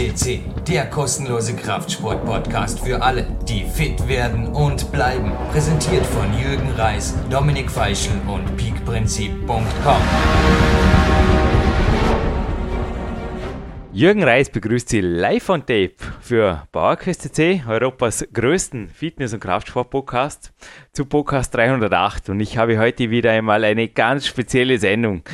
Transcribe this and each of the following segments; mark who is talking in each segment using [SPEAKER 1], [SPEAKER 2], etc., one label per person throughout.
[SPEAKER 1] FCC, der kostenlose Kraftsport-Podcast für alle, die fit werden und bleiben. Präsentiert von Jürgen Reis, Dominik Feischl und peakprinzip.com.
[SPEAKER 2] Jürgen Reis begrüßt Sie live on tape für PowerQuest CC, Europas größten Fitness- und Kraftsport-Podcast, zu Podcast 308. Und ich habe heute wieder einmal eine ganz spezielle Sendung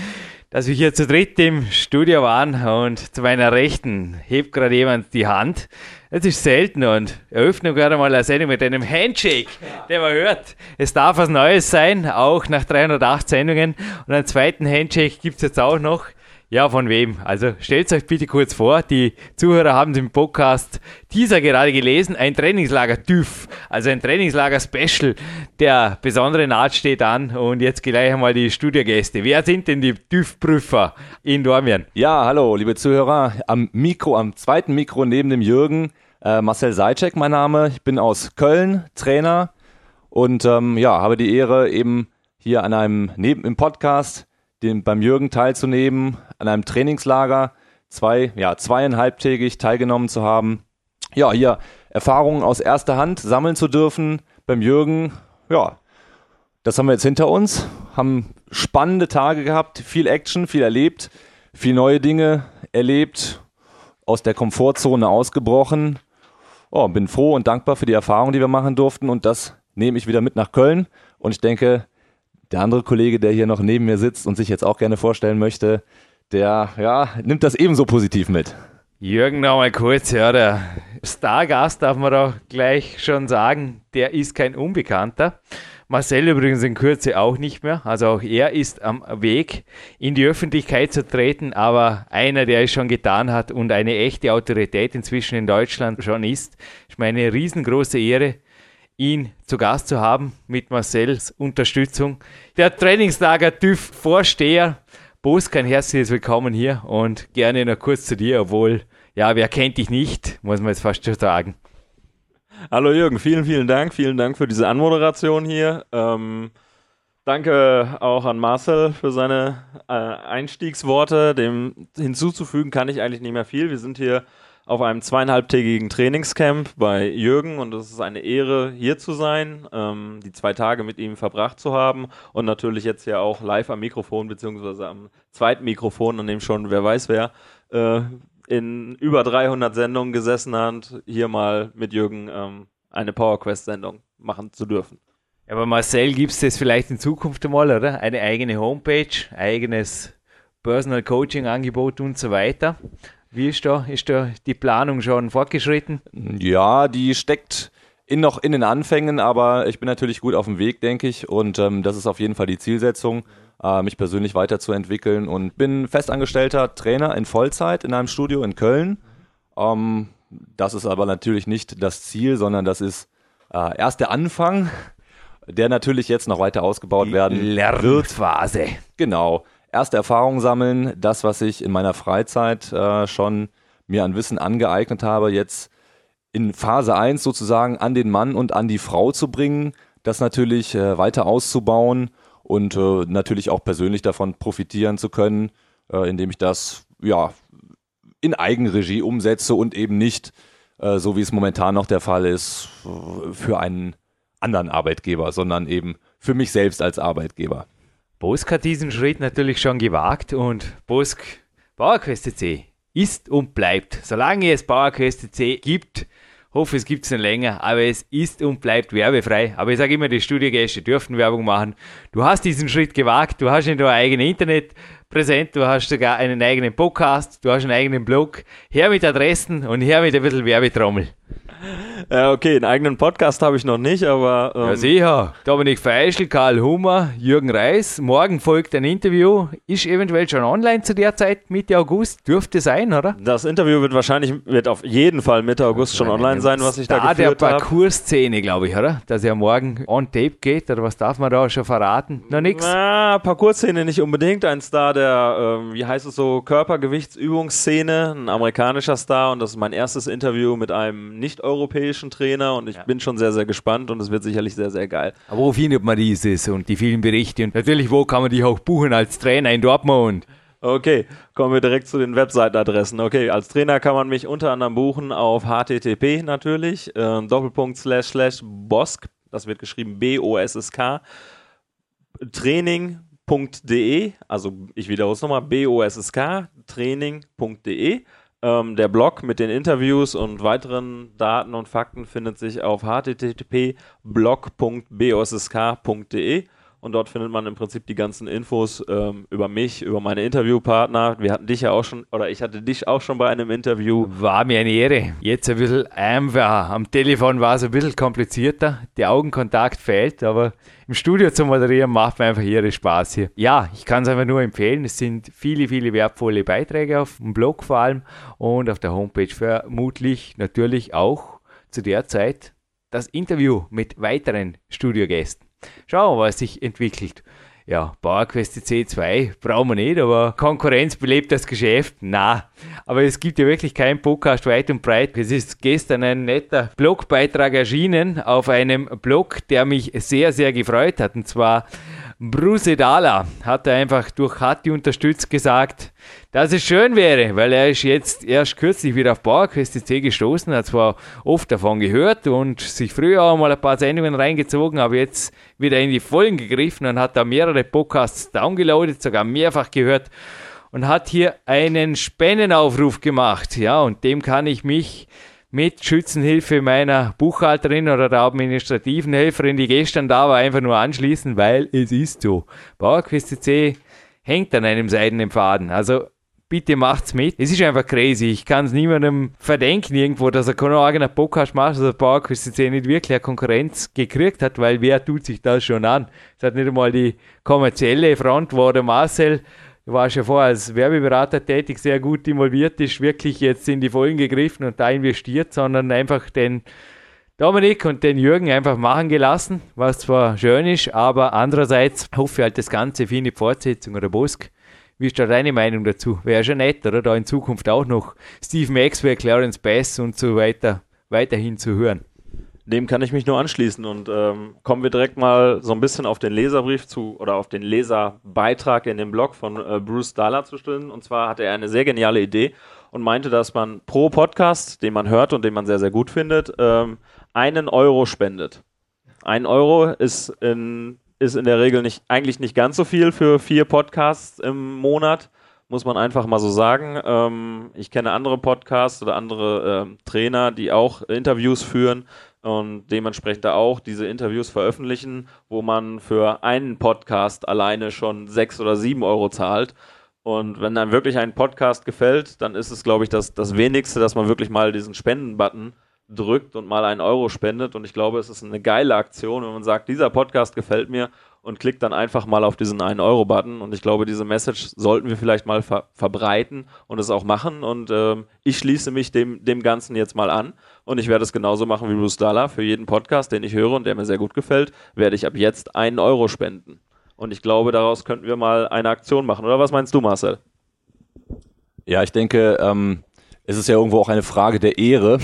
[SPEAKER 2] dass wir hier zu dritt im Studio waren und zu meiner Rechten hebt gerade jemand die Hand. Das ist selten und eröffnen gerade mal eine Sendung mit einem Handshake, den man hört. Es darf was Neues sein, auch nach 308 Sendungen. Und einen zweiten Handshake gibt es jetzt auch noch. Ja, von wem? Also stellt euch bitte kurz vor, die Zuhörer haben den Podcast Teaser gerade gelesen, ein Trainingslager TÜV, also ein Trainingslager Special. Der besondere Naht steht an und jetzt gleich einmal die Studiogäste. Wer sind denn die TÜV-Prüfer in Dormien?
[SPEAKER 3] Ja, hallo, liebe Zuhörer. Am Mikro, am zweiten Mikro neben dem Jürgen, äh, Marcel Seitschek mein Name. Ich bin aus Köln, Trainer und ähm, ja, habe die Ehre eben hier an einem, neben im Podcast den, beim Jürgen teilzunehmen, an einem Trainingslager, zwei, ja, zweieinhalbtägig teilgenommen zu haben. Ja, hier Erfahrungen aus erster Hand sammeln zu dürfen beim Jürgen. Ja, das haben wir jetzt hinter uns, haben spannende Tage gehabt, viel Action, viel erlebt, viel neue Dinge erlebt, aus der Komfortzone ausgebrochen. Oh, bin froh und dankbar für die Erfahrung, die wir machen durften und das nehme ich wieder mit nach Köln und ich denke, der andere Kollege, der hier noch neben mir sitzt und sich jetzt auch gerne vorstellen möchte, der ja, nimmt das ebenso positiv mit.
[SPEAKER 2] Jürgen, noch mal kurz, ja, der Stargast darf man doch gleich schon sagen, der ist kein Unbekannter. Marcel übrigens in Kürze auch nicht mehr. Also auch er ist am Weg, in die Öffentlichkeit zu treten, aber einer, der es schon getan hat und eine echte Autorität inzwischen in Deutschland schon ist. Ich meine, eine riesengroße Ehre, ihn zu Gast zu haben mit Marcells Unterstützung. Der Trainingslager TÜV Vorsteher, Bosk, ein herzliches Willkommen hier und gerne noch kurz zu dir, obwohl, ja, wer kennt dich nicht, muss man jetzt fast schon sagen.
[SPEAKER 4] Hallo Jürgen, vielen, vielen Dank, vielen Dank für diese Anmoderation hier. Ähm, danke auch an Marcel für seine äh, Einstiegsworte. Dem hinzuzufügen kann ich eigentlich nicht mehr viel. Wir sind hier auf einem zweieinhalbtägigen Trainingscamp bei Jürgen und es ist eine Ehre, hier zu sein, ähm, die zwei Tage mit ihm verbracht zu haben und natürlich jetzt ja auch live am Mikrofon beziehungsweise am zweiten Mikrofon, an dem schon wer weiß wer äh, in über 300 Sendungen gesessen hat, hier mal mit Jürgen ähm, eine PowerQuest-Sendung machen zu dürfen.
[SPEAKER 2] Aber Marcel, gibt es das vielleicht in Zukunft einmal, oder? Eine eigene Homepage, eigenes Personal Coaching Angebot und so weiter. Wie ist da, ist da die Planung schon fortgeschritten?
[SPEAKER 3] Ja, die steckt in noch in den Anfängen, aber ich bin natürlich gut auf dem Weg, denke ich. Und ähm, das ist auf jeden Fall die Zielsetzung, äh, mich persönlich weiterzuentwickeln. Und bin festangestellter Trainer in Vollzeit in einem Studio in Köln. Ähm, das ist aber natürlich nicht das Ziel, sondern das ist äh, erst der Anfang, der natürlich jetzt noch weiter ausgebaut die werden
[SPEAKER 2] Lernphase.
[SPEAKER 3] wird. Genau erste Erfahrungen sammeln, das, was ich in meiner Freizeit äh, schon mir an Wissen angeeignet habe, jetzt in Phase 1 sozusagen an den Mann und an die Frau zu bringen, das natürlich äh, weiter auszubauen und äh, natürlich auch persönlich davon profitieren zu können, äh, indem ich das ja in Eigenregie umsetze und eben nicht, äh, so wie es momentan noch der Fall ist, für einen anderen Arbeitgeber, sondern eben für mich selbst als Arbeitgeber.
[SPEAKER 2] Bosk hat diesen Schritt natürlich schon gewagt und Bosk PowerQuest C ist und bleibt, solange es PowerQuest C gibt, hoffe es gibt es noch länger, aber es ist und bleibt werbefrei. Aber ich sage immer, die Studiogäste dürfen Werbung machen. Du hast diesen Schritt gewagt, du hast in deiner eigene Internet präsent, du hast sogar einen eigenen Podcast, du hast einen eigenen Blog. Her mit Adressen und her mit ein bisschen Werbetrommel.
[SPEAKER 4] Ja, okay, einen eigenen Podcast habe ich noch nicht, aber.
[SPEAKER 2] Ähm ja, sicher. Dominik Feischl, Karl Hummer, Jürgen Reis. Morgen folgt ein Interview. Ist eventuell schon online zu der Zeit, Mitte August. Dürfte sein, oder?
[SPEAKER 4] Das Interview wird wahrscheinlich, wird auf jeden Fall Mitte August schon online sein, was ich da geführt habe.
[SPEAKER 2] der Parcours-Szene, glaube ich, oder? Dass er morgen on Tape geht, oder was darf man da schon verraten? Noch nichts?
[SPEAKER 4] Na, Parcours-Szene nicht unbedingt. Ein Star der, ähm, wie heißt es so, Körpergewichtsübungsszene, ein amerikanischer Star und das ist mein erstes Interview mit einem nicht-europäischen europäischen Trainer und ich ja. bin schon sehr, sehr gespannt und es wird sicherlich sehr, sehr geil.
[SPEAKER 2] Aber wo findet man dieses und die vielen Berichte und natürlich, wo kann man dich auch buchen als Trainer in Dortmund?
[SPEAKER 4] Okay, kommen wir direkt zu den Webseitenadressen. Okay, als Trainer kann man mich unter anderem buchen auf http natürlich, äh, Doppelpunkt slash slash bosk, das wird geschrieben B-O-S-S-K, training.de, also ich wiederhole es nochmal, B-O-S-S-K, training.de. Ähm, der Blog mit den Interviews und weiteren Daten und Fakten findet sich auf http blog.bosk.de und dort findet man im Prinzip die ganzen Infos ähm, über mich, über meine Interviewpartner. Wir hatten dich ja auch schon, oder ich hatte dich auch schon bei einem Interview.
[SPEAKER 2] War mir eine Ehre. Jetzt ein bisschen einfach. Am Telefon war es ein bisschen komplizierter. Der Augenkontakt fehlt, aber im Studio zu moderieren macht mir einfach ihre Spaß hier. Ja, ich kann es einfach nur empfehlen. Es sind viele, viele wertvolle Beiträge auf dem Blog vor allem und auf der Homepage vermutlich natürlich auch zu der Zeit das Interview mit weiteren Studiogästen. Schauen wir, was sich entwickelt. Ja, PowerQuest C2 brauchen wir nicht, aber Konkurrenz belebt das Geschäft? Na, aber es gibt ja wirklich keinen Podcast weit und breit. Es ist gestern ein netter Blogbeitrag erschienen auf einem Blog, der mich sehr, sehr gefreut hat. Und zwar Bruce Dala hat er einfach durch Hatti unterstützt gesagt, dass es schön wäre, weil er ist jetzt erst kürzlich wieder auf PowerQuest C gestoßen, hat zwar oft davon gehört und sich früher auch mal ein paar Sendungen reingezogen, aber jetzt wieder in die Vollen gegriffen und hat da mehrere Podcasts downgeloadet, sogar mehrfach gehört und hat hier einen Spendenaufruf gemacht. Ja, und dem kann ich mich mit Schützenhilfe meiner Buchhalterin oder der administrativen Helferin, die gestern da war, einfach nur anschließen, weil es ist so. PowerQuest C hängt an einem seidenen Faden. Also bitte macht's mit. Es ist einfach crazy. Ich kann es niemandem verdenken irgendwo, dass er keinen eigenen Podcast macht, dass PowerQuest C nicht wirklich eine Konkurrenz gekriegt hat, weil wer tut sich das schon an? Es hat nicht einmal die kommerzielle Front, wo der Marcel du warst ja vorher als Werbeberater tätig, sehr gut involviert ist, wirklich jetzt in die Vollen gegriffen und da investiert, sondern einfach den Dominik und den Jürgen einfach machen gelassen, was zwar schön ist, aber andererseits hoffe ich halt, das Ganze für eine Fortsetzung oder Bosk. Wie ist da deine Meinung dazu? Wäre schon nett, oder? Da in Zukunft auch noch Steve Maxwell, Clarence Bass und so weiter weiterhin zu hören.
[SPEAKER 4] Dem kann ich mich nur anschließen und ähm, kommen wir direkt mal so ein bisschen auf den Leserbrief zu oder auf den Leserbeitrag in dem Blog von äh, Bruce Dahler zu stellen. Und zwar hatte er eine sehr geniale Idee und meinte, dass man pro Podcast, den man hört und den man sehr, sehr gut findet, ähm, einen Euro spendet. Ein Euro ist in, ist in der Regel nicht, eigentlich nicht ganz so viel für vier Podcasts im Monat muss man einfach mal so sagen. Ähm, ich kenne andere Podcasts oder andere äh, Trainer, die auch Interviews führen und dementsprechend auch diese Interviews veröffentlichen, wo man für einen Podcast alleine schon sechs oder sieben Euro zahlt. Und wenn dann wirklich ein Podcast gefällt, dann ist es, glaube ich, das, das Wenigste, dass man wirklich mal diesen Spenden-Button drückt und mal einen Euro spendet. Und ich glaube, es ist eine geile Aktion, wenn man sagt, dieser Podcast gefällt mir und klickt dann einfach mal auf diesen 1-Euro-Button. Und ich glaube, diese Message sollten wir vielleicht mal ver verbreiten und es auch machen. Und ähm, ich schließe mich dem, dem Ganzen jetzt mal an. Und ich werde es genauso machen wie Bruce Dalla. Für jeden Podcast, den ich höre und der mir sehr gut gefällt, werde ich ab jetzt einen Euro spenden. Und ich glaube, daraus könnten wir mal eine Aktion machen. Oder was meinst du, Marcel?
[SPEAKER 3] Ja, ich denke, ähm, es ist ja irgendwo auch eine Frage der Ehre.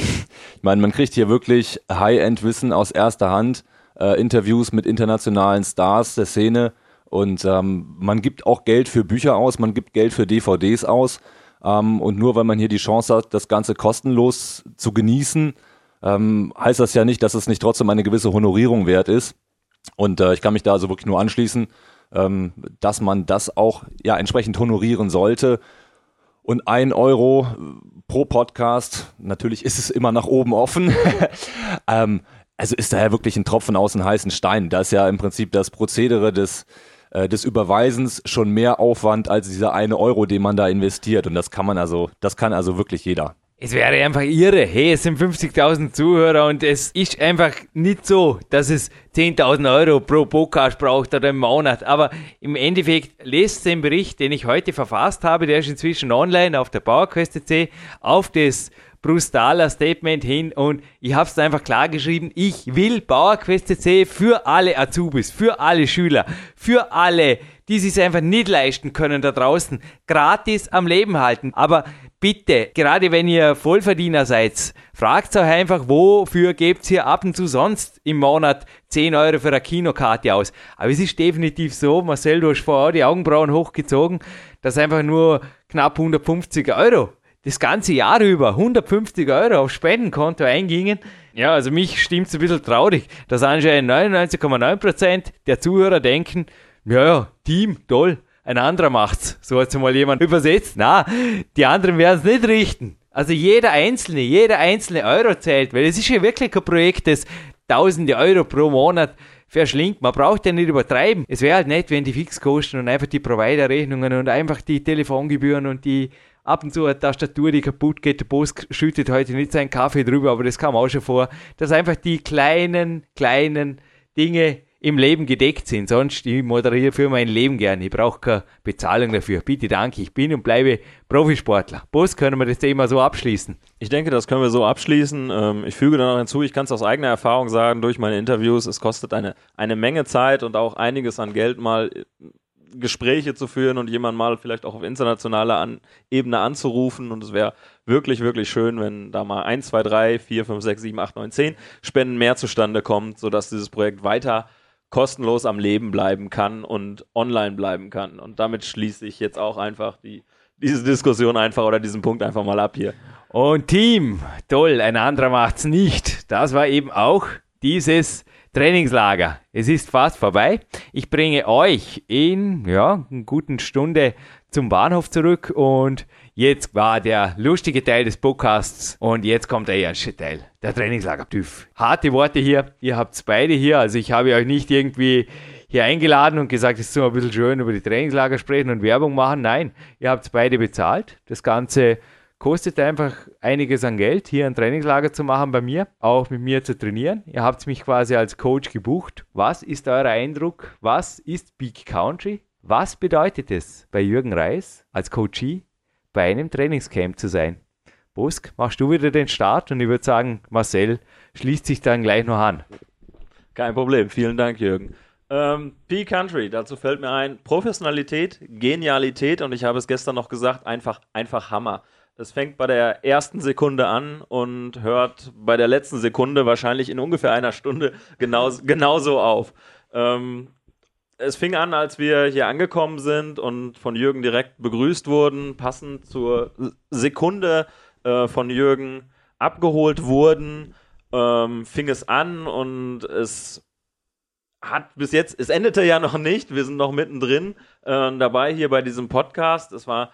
[SPEAKER 3] Ich meine, man kriegt hier wirklich High-End-Wissen aus erster Hand äh, Interviews mit internationalen Stars der Szene und ähm, man gibt auch Geld für Bücher aus, man gibt Geld für DVDs aus und nur weil man hier die Chance hat, das Ganze kostenlos zu genießen, ähm, heißt das ja nicht, dass es nicht trotzdem eine gewisse Honorierung wert ist. Und äh, ich kann mich da also wirklich nur anschließen, ähm, dass man das auch ja entsprechend honorieren sollte. Und ein Euro pro Podcast, natürlich ist es immer nach oben offen, ähm, also ist da ja wirklich ein Tropfen aus dem heißen Stein. Da ist ja im Prinzip das Prozedere des, äh, des Überweisens schon mehr Aufwand als dieser eine Euro, den man da investiert. Und das kann man also, das kann also wirklich jeder.
[SPEAKER 2] Es wäre einfach irre. Hey, es sind 50.000 Zuhörer und es ist einfach nicht so, dass es 10.000 Euro pro Podcast braucht oder im Monat. Aber im Endeffekt lest den Bericht, den ich heute verfasst habe, der ist inzwischen online auf der PowerQuest.c, auf das brutaler Statement hin und ich habe es einfach klar geschrieben, ich will PowerQuest für alle Azubis, für alle Schüler, für alle die sich einfach nicht leisten können da draußen, gratis am Leben halten. Aber bitte, gerade wenn ihr Vollverdiener seid, fragt euch einfach, wofür gebt ihr ab und zu sonst im Monat 10 Euro für eine Kinokarte aus. Aber es ist definitiv so, Marcel, du hast vorher die Augenbrauen hochgezogen, dass einfach nur knapp 150 Euro das ganze Jahr über 150 Euro aufs Spendenkonto eingingen. Ja, also mich stimmt es ein bisschen traurig, dass anscheinend 99,9% der Zuhörer denken, ja, ja, Team, toll, ein anderer macht's. So hat es mal jemand übersetzt. Na, die anderen werden es nicht richten. Also jeder einzelne, jeder einzelne Euro zählt, weil es ist ja wirklich ein Projekt, das tausende Euro pro Monat verschlingt. Man braucht ja nicht übertreiben. Es wäre halt nett, wenn die Fixkosten und einfach die Provider-Rechnungen und einfach die Telefongebühren und die ab und zu eine Tastatur, die kaputt geht, der Boss schüttet heute nicht seinen Kaffee drüber, aber das kam auch schon vor, dass einfach die kleinen, kleinen Dinge im Leben gedeckt sind. Sonst, ich moderiere für mein Leben gerne. Ich brauche keine Bezahlung dafür. Bitte danke, ich bin und bleibe Profisportler. Boss, können wir das Thema so abschließen?
[SPEAKER 4] Ich denke, das können wir so abschließen. Ähm, ich füge dann noch hinzu, ich kann es aus eigener Erfahrung sagen, durch meine Interviews, es kostet eine, eine Menge Zeit und auch einiges an Geld mal Gespräche zu führen und jemanden mal vielleicht auch auf internationaler an Ebene anzurufen. Und es wäre wirklich, wirklich schön, wenn da mal 1, 2, 3, 4, 5, 6, 7, 8, 9, 10 Spenden mehr zustande kommt, sodass dieses Projekt weiter kostenlos am Leben bleiben kann und online bleiben kann. Und damit schließe ich jetzt auch einfach die, diese Diskussion einfach oder diesen Punkt einfach mal ab hier.
[SPEAKER 2] Und Team, toll, ein anderer macht's nicht. Das war eben auch dieses Trainingslager. Es ist fast vorbei. Ich bringe euch in ja, einer guten Stunde zum Bahnhof zurück und jetzt war der lustige Teil des Podcasts und jetzt kommt der erste Teil, der Trainingslager TÜV. Harte Worte hier, ihr habt's beide hier, also ich habe euch nicht irgendwie hier eingeladen und gesagt, es ist so ein bisschen schön über die Trainingslager sprechen und Werbung machen. Nein, ihr habt's beide bezahlt. Das Ganze kostet einfach einiges an Geld, hier ein Trainingslager zu machen bei mir, auch mit mir zu trainieren. Ihr habt mich quasi als Coach gebucht. Was ist euer Eindruck? Was ist Big Country? Was bedeutet es, bei Jürgen Reis als Coachie bei einem Trainingscamp zu sein? Busk, machst du wieder den Start und ich würde sagen, Marcel schließt sich dann gleich noch an.
[SPEAKER 4] Kein Problem, vielen Dank, Jürgen. Ähm, P-Country, dazu fällt mir ein, Professionalität, Genialität und ich habe es gestern noch gesagt, einfach, einfach Hammer. Das fängt bei der ersten Sekunde an und hört bei der letzten Sekunde wahrscheinlich in ungefähr einer Stunde genauso, genauso auf. Ähm, es fing an, als wir hier angekommen sind und von Jürgen direkt begrüßt wurden, passend zur Sekunde äh, von Jürgen abgeholt wurden, ähm, fing es an und es hat bis jetzt, es endete ja noch nicht, wir sind noch mittendrin äh, dabei hier bei diesem Podcast. Es war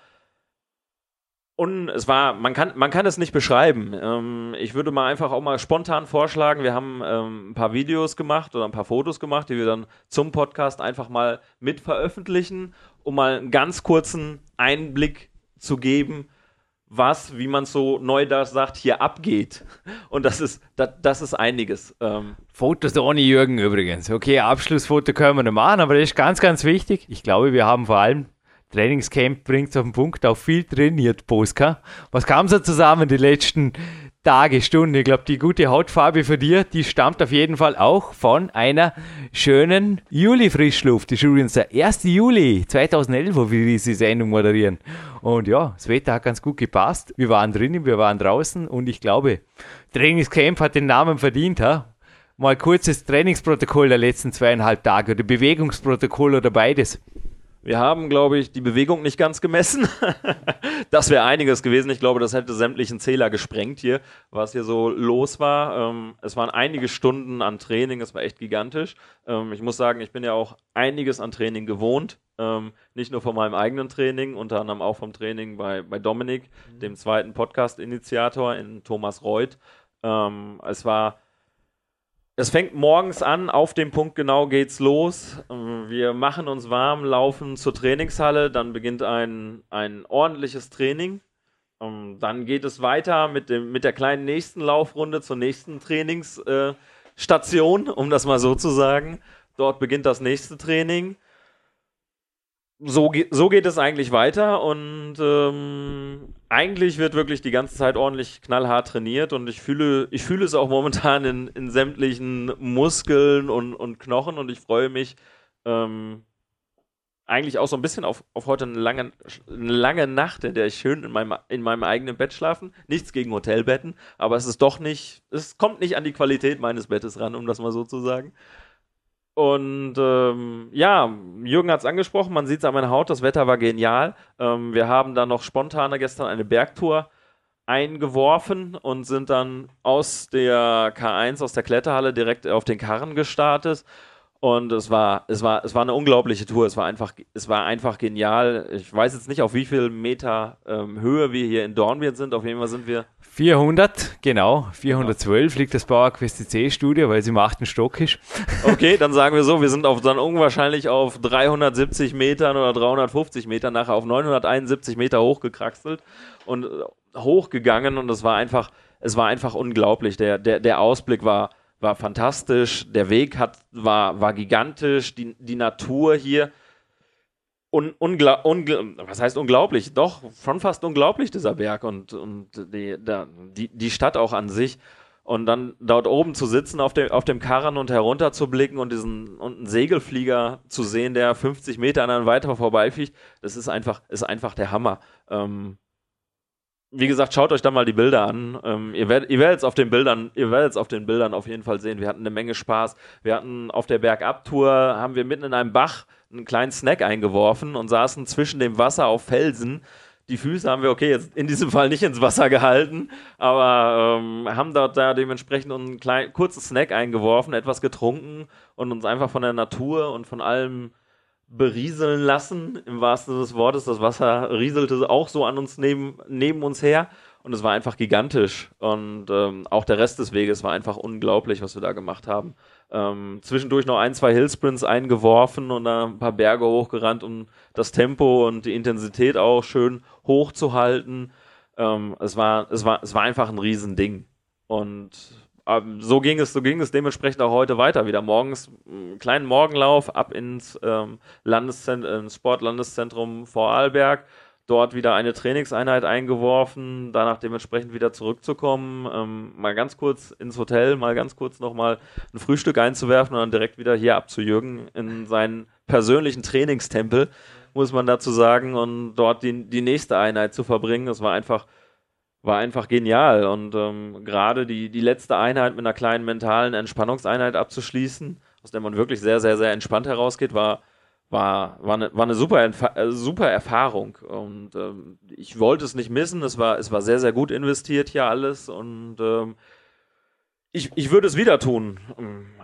[SPEAKER 4] und es war, man kann, man kann es nicht beschreiben. Ähm, ich würde mal einfach auch mal spontan vorschlagen, wir haben ähm, ein paar Videos gemacht oder ein paar Fotos gemacht, die wir dann zum Podcast einfach mal mit veröffentlichen, um mal einen ganz kurzen Einblick zu geben, was, wie man so neu da sagt, hier abgeht. Und das ist, das, das ist einiges.
[SPEAKER 2] Ähm Fotos ohne Jürgen übrigens. Okay, Abschlussfoto können wir noch machen, aber das ist ganz, ganz wichtig. Ich glaube, wir haben vor allem Trainingscamp bringt es auf den Punkt, auch viel trainiert, Boska. Was kam so zusammen die letzten Tage, Stunden? Ich glaube, die gute Hautfarbe für dir, die stammt auf jeden Fall auch von einer schönen Juli-Frischluft. Das ist übrigens der 1. Juli 2011, wo wir diese Sendung moderieren. Und ja, das Wetter hat ganz gut gepasst. Wir waren drinnen, wir waren draußen und ich glaube, Trainingscamp hat den Namen verdient, ha? Mal kurzes Trainingsprotokoll der letzten zweieinhalb Tage oder Bewegungsprotokoll oder beides.
[SPEAKER 4] Wir haben, glaube ich, die Bewegung nicht ganz gemessen. das wäre einiges gewesen. Ich glaube, das hätte sämtlichen Zähler gesprengt hier, was hier so los war. Ähm, es waren einige Stunden an Training, es war echt gigantisch. Ähm, ich muss sagen, ich bin ja auch einiges an Training gewohnt. Ähm, nicht nur von meinem eigenen Training, unter anderem auch vom Training bei, bei Dominik, mhm. dem zweiten Podcast-Initiator in Thomas Reuth. Ähm, es war es fängt morgens an, auf dem Punkt genau geht's los. Wir machen uns warm, laufen zur Trainingshalle, dann beginnt ein, ein ordentliches Training. Ähm, dann geht es weiter mit, dem, mit der kleinen nächsten Laufrunde zur nächsten Trainingsstation, um das mal so zu sagen. Dort beginnt das nächste Training so, so geht es eigentlich weiter und ähm, eigentlich wird wirklich die ganze Zeit ordentlich knallhart trainiert und ich fühle, ich fühle es auch momentan in, in sämtlichen Muskeln und, und Knochen und ich freue mich, ähm, eigentlich auch so ein bisschen auf, auf heute eine lange, eine lange Nacht, in der ich schön in meinem, in meinem eigenen Bett schlafen. Nichts gegen Hotelbetten, aber es ist doch nicht, es kommt nicht an die Qualität meines Bettes ran, um das mal so zu sagen. Und ähm, ja, Jürgen hat es angesprochen, man sieht es an meiner Haut, das Wetter war genial. Ähm, wir haben dann noch spontan gestern eine Bergtour eingeworfen und sind dann aus der K1, aus der Kletterhalle direkt auf den Karren gestartet und es war, es war, es war eine unglaubliche Tour. Es war einfach, es war einfach genial. Ich weiß jetzt nicht, auf wie viel Meter ähm, Höhe wir hier in Dornbirn sind. Auf jeden Fall sind wir
[SPEAKER 2] 400, genau. 412 genau. liegt das Bauerquest C-Studio, weil sie im achten Stock ist.
[SPEAKER 4] Okay, dann sagen wir so, wir sind auf, dann unwahrscheinlich auf 370 Metern oder 350 Metern nachher auf 971 Meter hochgekraxelt und äh, hochgegangen und es war einfach, es war einfach unglaublich. Der, der, der Ausblick war, war fantastisch, der Weg hat, war, war gigantisch, die, die Natur hier. Un, ungla ungla was heißt unglaublich? Doch, schon fast unglaublich, dieser Berg und, und die, die, die Stadt auch an sich. Und dann dort oben zu sitzen auf dem, auf dem Karren und herunter zu blicken und diesen und einen Segelflieger zu sehen, der 50 Meter an einem weiter vorbeifliegt, das ist einfach, ist einfach der Hammer. Ähm, wie gesagt, schaut euch da mal die Bilder an. Ähm, ihr werdet ihr werdet es auf den Bildern, ihr werdet auf den Bildern auf jeden Fall sehen. Wir hatten eine Menge Spaß. Wir hatten auf der Bergabtour haben wir mitten in einem Bach einen kleinen Snack eingeworfen und saßen zwischen dem Wasser auf Felsen. Die Füße haben wir, okay, jetzt in diesem Fall nicht ins Wasser gehalten, aber ähm, haben dort da dementsprechend einen kleinen, kurzen Snack eingeworfen, etwas getrunken und uns einfach von der Natur und von allem berieseln lassen, im wahrsten Sinne des Wortes. Das Wasser rieselte auch so an uns neben, neben uns her und es war einfach gigantisch. Und ähm, auch der Rest des Weges war einfach unglaublich, was wir da gemacht haben. Ähm, zwischendurch noch ein, zwei Hillsprints eingeworfen und da ein paar Berge hochgerannt, um das Tempo und die Intensität auch schön hochzuhalten. Ähm, es, war, es, war, es war einfach ein Riesending. Und so ging es, so ging es dementsprechend auch heute weiter. Wieder morgens einen kleinen Morgenlauf ab ins ähm, Landeszent ins Sportlandeszentrum Vorarlberg. Dort wieder eine Trainingseinheit eingeworfen, danach dementsprechend wieder zurückzukommen, ähm, mal ganz kurz ins Hotel, mal ganz kurz nochmal ein Frühstück einzuwerfen und dann direkt wieder hier abzujürgen in seinen persönlichen Trainingstempel, muss man dazu sagen, und dort die, die nächste Einheit zu verbringen. Das war einfach war einfach genial. Und ähm, gerade die, die letzte Einheit mit einer kleinen mentalen Entspannungseinheit abzuschließen, aus der man wirklich sehr, sehr, sehr entspannt herausgeht, war, war, war, eine, war eine super, äh, super Erfahrung. Und ähm, ich wollte es nicht missen. Es war, es war sehr, sehr gut investiert hier alles. Und ähm, ich, ich würde es wieder tun.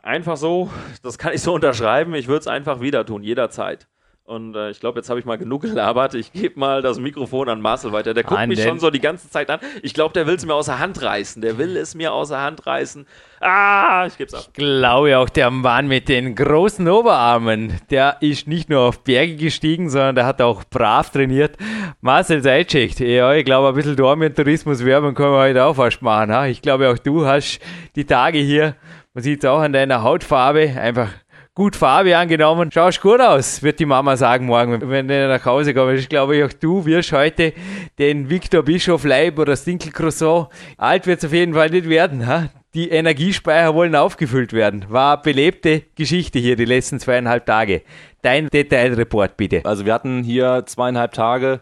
[SPEAKER 4] Einfach so, das kann ich so unterschreiben. Ich würde es einfach wieder tun, jederzeit. Und äh, ich glaube, jetzt habe ich mal genug gelabert. Ich gebe mal das Mikrofon an Marcel weiter. Der guckt an mich schon so die ganze Zeit an. Ich glaube, der will es mir aus der Hand reißen. Der will es mir aus der Hand reißen. Ah, ich gebe es ab.
[SPEAKER 2] Ich glaube auch, der Mann mit den großen Oberarmen, der ist nicht nur auf Berge gestiegen, sondern der hat auch brav trainiert. Marcel Seitschek, ja, ich glaube, ein bisschen Dormien-Tourismus-Werbung können wir heute auch fast machen. Ha? Ich glaube, auch du hast die Tage hier, man sieht es auch an deiner Hautfarbe, einfach gut Farbe angenommen. Schaust gut aus, wird die Mama sagen morgen, wenn du nach Hause kommst. Ich glaube, auch du wirst heute den Victor Bischof Leib oder das Dinkel Croissant. Alt wird es auf jeden Fall nicht werden. Ha? Die Energiespeicher wollen aufgefüllt werden. War belebte Geschichte hier die letzten zweieinhalb Tage. Dein Detailreport bitte.
[SPEAKER 3] Also wir hatten hier zweieinhalb Tage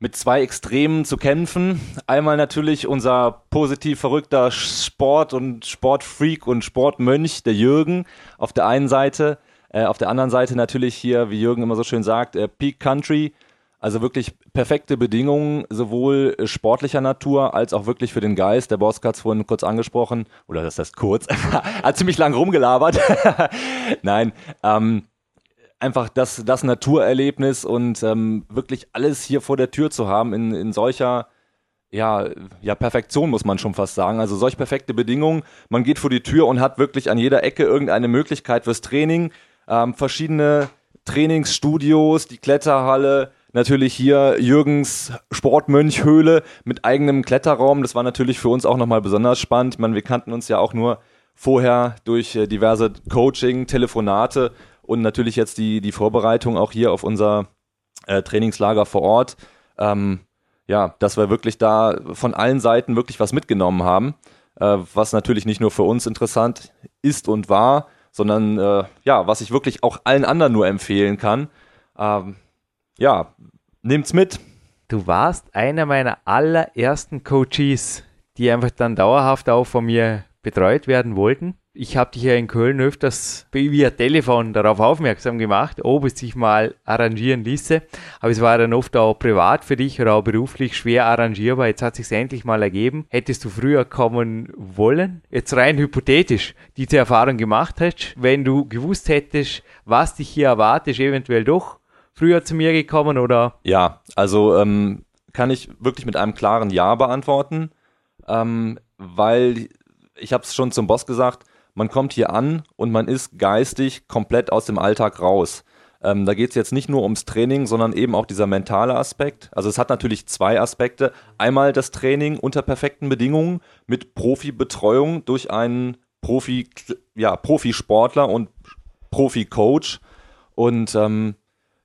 [SPEAKER 3] mit zwei Extremen zu kämpfen. Einmal natürlich unser positiv verrückter Sport- und Sportfreak und Sportmönch, der Jürgen, auf der einen Seite. Äh, auf der anderen Seite natürlich hier, wie Jürgen immer so schön sagt, äh, Peak Country. Also wirklich perfekte Bedingungen, sowohl sportlicher Natur als auch wirklich für den Geist. Der Boss hat es vorhin kurz angesprochen, oder das heißt kurz, hat ziemlich lang rumgelabert. Nein, ähm, einfach das, das Naturerlebnis und ähm, wirklich alles hier vor der Tür zu haben in, in solcher ja, ja, Perfektion muss man schon fast sagen. Also solch perfekte Bedingungen. Man geht vor die Tür und hat wirklich an jeder Ecke irgendeine Möglichkeit fürs Training. Ähm, verschiedene Trainingsstudios, die Kletterhalle, natürlich hier Jürgens Sportmönchhöhle mit eigenem Kletterraum. Das war natürlich für uns auch nochmal besonders spannend. Ich meine, wir kannten uns ja auch nur vorher durch äh, diverse Coaching, Telefonate und natürlich jetzt die, die Vorbereitung auch hier auf unser äh, Trainingslager vor Ort. Ähm, ja, dass wir wirklich da von allen Seiten wirklich was mitgenommen haben, äh, was natürlich nicht nur für uns interessant ist und war, sondern äh, ja, was ich wirklich auch allen anderen nur empfehlen kann. Ähm, ja, nehmt's mit.
[SPEAKER 2] Du warst einer meiner allerersten Coaches, die einfach dann dauerhaft auch von mir betreut werden wollten. Ich habe dich ja in Köln öfters via Telefon darauf aufmerksam gemacht, ob es sich mal arrangieren ließe. Aber es war dann oft auch privat für dich oder auch beruflich schwer arrangierbar. Jetzt hat sich endlich mal ergeben. Hättest du früher kommen wollen? Jetzt rein hypothetisch, diese Erfahrung gemacht hättest, wenn du gewusst hättest, was dich hier erwartet, eventuell doch früher zu mir gekommen oder?
[SPEAKER 3] Ja, also ähm, kann ich wirklich mit einem klaren Ja beantworten, ähm, weil ich habe es schon zum Boss gesagt, man kommt hier an und man ist geistig komplett aus dem Alltag raus. Ähm, da geht es jetzt nicht nur ums Training, sondern eben auch dieser mentale Aspekt. Also es hat natürlich zwei Aspekte. Einmal das Training unter perfekten Bedingungen mit Profibetreuung durch einen Profi, ja, Profisportler und Profi-Coach. Und ähm,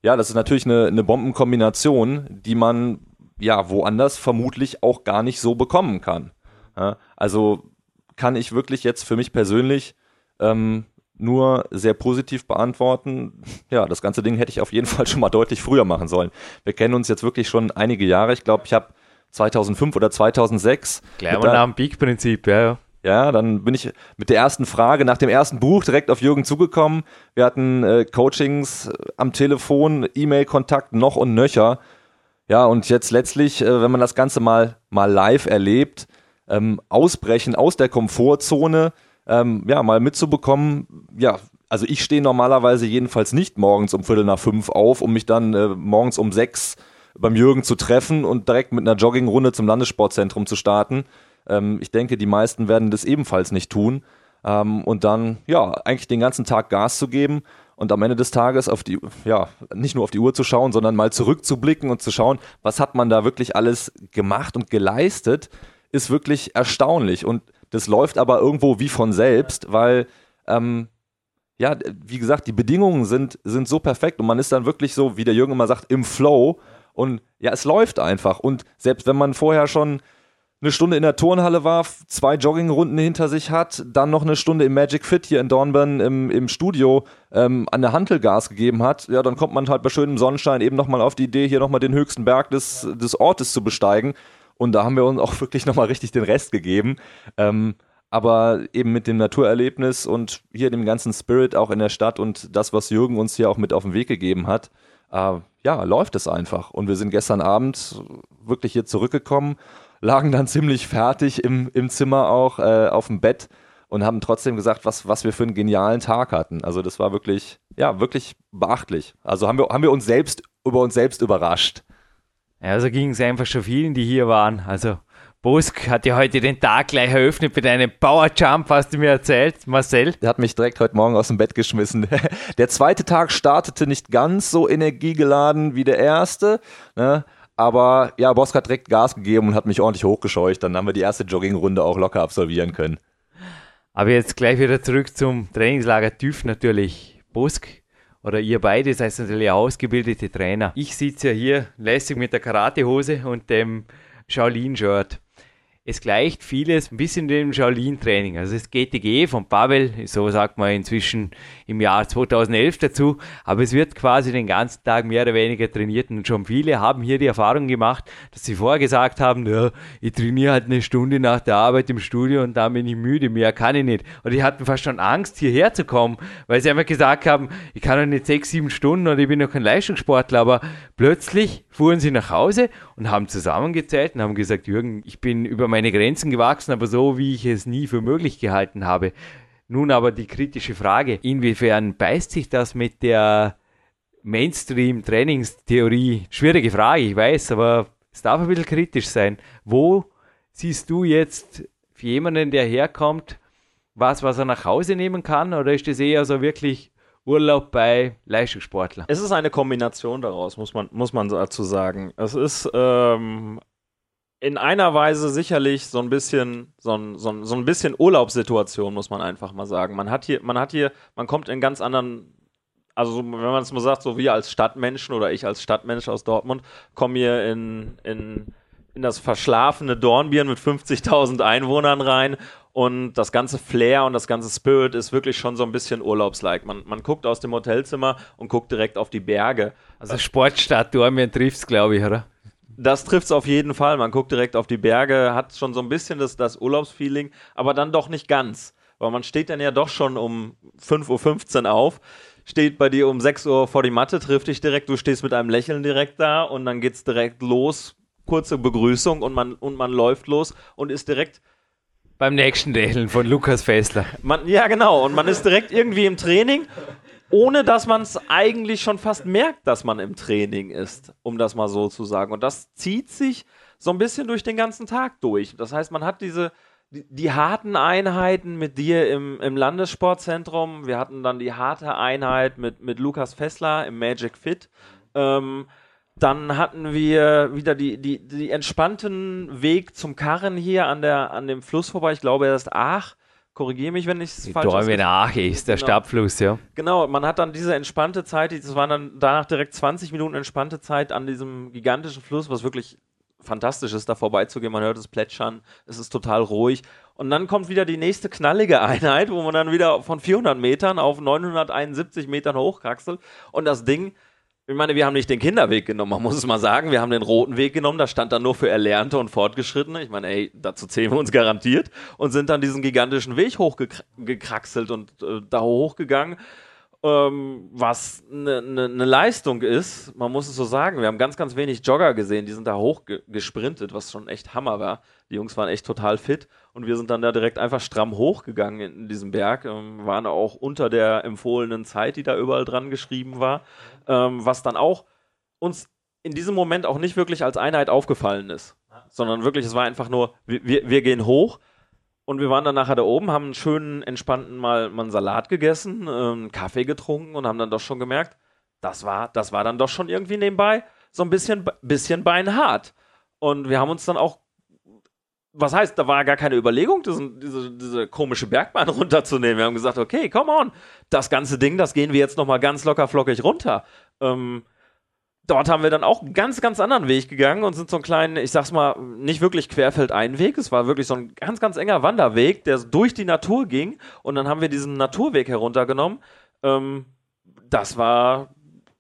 [SPEAKER 3] ja, das ist natürlich eine, eine Bombenkombination, die man ja woanders vermutlich auch gar nicht so bekommen kann. Ja, also kann ich wirklich jetzt für mich persönlich ähm, nur sehr positiv beantworten. Ja, das ganze Ding hätte ich auf jeden Fall schon mal deutlich früher machen sollen. Wir kennen uns jetzt wirklich schon einige Jahre. Ich glaube, ich habe 2005 oder 2006.
[SPEAKER 2] Gleich mal nach dem Peak-Prinzip, ja, ja.
[SPEAKER 3] Ja, dann bin ich mit der ersten Frage nach dem ersten Buch direkt auf Jürgen zugekommen. Wir hatten äh, Coachings am Telefon, E-Mail-Kontakt noch und nöcher. Ja, und jetzt letztlich, äh, wenn man das Ganze mal, mal live erlebt, ähm, ausbrechen aus der Komfortzone, ähm, ja, mal mitzubekommen, ja, also ich stehe normalerweise jedenfalls nicht morgens um Viertel nach fünf auf, um mich dann äh, morgens um sechs beim Jürgen zu treffen und direkt mit einer Joggingrunde zum Landessportzentrum zu starten. Ähm, ich denke, die meisten werden das ebenfalls nicht tun. Ähm, und dann, ja, eigentlich den ganzen Tag Gas zu geben und am Ende des Tages auf die, ja, nicht nur auf die Uhr zu schauen, sondern mal zurückzublicken und zu schauen, was hat man da wirklich alles gemacht und geleistet ist wirklich erstaunlich. Und das läuft aber irgendwo wie von selbst, weil, ähm, ja, wie gesagt, die Bedingungen sind, sind so perfekt und man ist dann wirklich so, wie der Jürgen immer sagt, im Flow. Und ja, es läuft einfach. Und selbst wenn man vorher schon eine Stunde in der Turnhalle war, zwei Joggingrunden hinter sich hat, dann noch eine Stunde im Magic Fit hier in Dornbirn im, im Studio ähm, an der Hantel Gas gegeben hat, ja, dann kommt man halt bei schönem Sonnenschein eben nochmal auf die Idee, hier nochmal den höchsten Berg des, des Ortes zu besteigen. Und da haben wir uns auch wirklich nochmal richtig den Rest gegeben. Ähm, aber eben mit dem Naturerlebnis und hier dem ganzen Spirit auch in der Stadt und das, was Jürgen uns hier auch mit auf den Weg gegeben hat, äh, ja, läuft es einfach. Und wir sind gestern Abend wirklich hier zurückgekommen, lagen dann ziemlich fertig im, im Zimmer auch äh, auf dem Bett und haben trotzdem gesagt, was, was wir für einen genialen Tag hatten. Also das war wirklich, ja, wirklich beachtlich. Also haben wir, haben wir uns selbst über uns selbst überrascht.
[SPEAKER 2] Ja, so ging es einfach schon vielen, die hier waren. Also Bosk hat ja heute den Tag gleich eröffnet mit einem Powerjump, hast du mir erzählt, Marcel.
[SPEAKER 3] Der hat mich direkt heute Morgen aus dem Bett geschmissen. Der zweite Tag startete nicht ganz so energiegeladen wie der erste. Ne? Aber ja, Bosk hat direkt Gas gegeben und hat mich ordentlich hochgescheucht. Dann haben wir die erste Joggingrunde auch locker absolvieren können.
[SPEAKER 2] Aber jetzt gleich wieder zurück zum Trainingslager TÜV natürlich. Bosk oder ihr beide seid natürlich ausgebildete Trainer. Ich sitze ja hier lässig mit der Karatehose und dem Shaolin-Shirt es gleicht vieles ein bisschen dem Shaolin-Training. Also das GTG von Pavel, so sagt man inzwischen im Jahr 2011 dazu, aber es wird quasi den ganzen Tag mehr oder weniger trainiert und schon viele haben hier die Erfahrung gemacht, dass sie vorher gesagt haben, ja, ich trainiere halt eine Stunde nach der Arbeit im Studio und dann bin ich müde, mehr kann ich nicht. Und die hatten fast schon Angst, hierher zu kommen, weil sie einfach gesagt haben, ich kann doch nicht sechs, sieben Stunden und ich bin noch kein Leistungssportler, aber plötzlich fuhren sie nach Hause und haben zusammengezählt und haben gesagt, Jürgen, ich bin über meine Grenzen gewachsen, aber so, wie ich es nie für möglich gehalten habe. Nun aber die kritische Frage, inwiefern beißt sich das mit der Mainstream-Trainingstheorie? Schwierige Frage, ich weiß, aber es darf ein bisschen kritisch sein. Wo siehst du jetzt für jemanden, der herkommt, was, was er nach Hause nehmen kann? Oder ist das eher so wirklich Urlaub bei Leistungssportlern?
[SPEAKER 4] Es ist eine Kombination daraus, muss man, muss man dazu sagen. Es ist ähm, in einer Weise sicherlich so ein bisschen, so ein, so ein, so ein bisschen Urlaubssituation, muss man einfach mal sagen. Man hat hier, man hat hier, man kommt in ganz anderen also wenn man es mal sagt, so wir als Stadtmenschen oder ich als Stadtmensch aus Dortmund komme hier in, in, in das verschlafene Dornbirn mit 50.000 Einwohnern rein Und das ganze Flair und das ganze Spirit ist wirklich schon so ein bisschen urlaubslike. Man, man guckt aus dem Hotelzimmer und guckt direkt auf die Berge.
[SPEAKER 2] Also Sportstadt Dormien trifft's, glaube ich, oder?
[SPEAKER 4] Das trifft es auf jeden Fall. Man guckt direkt auf die Berge, hat schon so ein bisschen das, das Urlaubsfeeling, aber dann doch nicht ganz. Weil man steht dann ja doch schon um 5.15 Uhr auf, steht bei dir um 6 Uhr vor die Matte, trifft dich direkt, du stehst mit einem Lächeln direkt da und dann geht's direkt los. Kurze Begrüßung und man, und man läuft los und ist direkt
[SPEAKER 2] beim nächsten Lächeln von Lukas Fessler.
[SPEAKER 4] Man, ja, genau. Und man ist direkt irgendwie im Training, ohne dass man es eigentlich schon fast merkt, dass man im Training ist, um das mal so zu sagen. Und das zieht sich so ein bisschen durch den ganzen Tag durch. Das heißt, man hat diese, die, die harten Einheiten mit dir im, im Landessportzentrum. Wir hatten dann die harte Einheit mit, mit Lukas Fessler im Magic Fit. Ähm, dann hatten wir wieder die, die, die entspannten Weg zum Karren hier an, der, an dem Fluss vorbei. Ich glaube, er ist Ach. Korrigiere mich, wenn ich es falsch
[SPEAKER 2] sage. Ach ist der genau. Stabfluss, ja.
[SPEAKER 4] Genau, man hat dann diese entspannte Zeit, das waren dann danach direkt 20 Minuten entspannte Zeit an diesem gigantischen Fluss, was wirklich fantastisch ist, da vorbeizugehen. Man hört es plätschern, es ist total ruhig. Und dann kommt wieder die nächste knallige Einheit, wo man dann wieder von 400 Metern auf 971 Metern hochkraxelt. Und das Ding ich meine, wir haben nicht den Kinderweg genommen, man muss es mal sagen. Wir haben den roten Weg genommen, da stand dann nur für Erlernte und Fortgeschrittene. Ich meine, ey, dazu zählen wir uns garantiert. Und sind dann diesen gigantischen Weg hochgekraxelt und äh, da hochgegangen ähm, was eine ne, ne Leistung ist, man muss es so sagen. Wir haben ganz, ganz wenig Jogger gesehen, die sind da hochgesprintet, was schon echt Hammer war. Die Jungs waren echt total fit und wir sind dann da direkt einfach stramm hochgegangen in, diesem Berg, ähm, waren auch unter der empfohlenen Zeit, die da überall dran geschrieben war, ähm, was dann auch uns in diesem Moment auch nicht wirklich als Einheit aufgefallen ist, sondern wirklich, es war einfach nur, wir, wir gehen hoch, und wir waren dann nachher da oben, haben einen schönen, entspannten mal, mal einen Salat gegessen, einen Kaffee getrunken und haben dann doch schon gemerkt, das war, das war dann doch schon irgendwie nebenbei so ein bisschen, bisschen beinhart. Und wir haben uns dann auch, was heißt, da war gar keine Überlegung, diesen, diese, diese komische Bergbahn runterzunehmen. Wir haben gesagt, okay, come on, das ganze Ding, das gehen wir jetzt nochmal ganz locker flockig runter. Ähm, dort haben wir dann auch einen ganz, ganz anderen Weg gegangen und sind so einen kleinen, ich sag's mal, nicht wirklich Querfeldeinweg. Es war wirklich so ein ganz, ganz enger Wanderweg, der durch die Natur ging. Und dann haben wir diesen Naturweg heruntergenommen. Ähm, das war,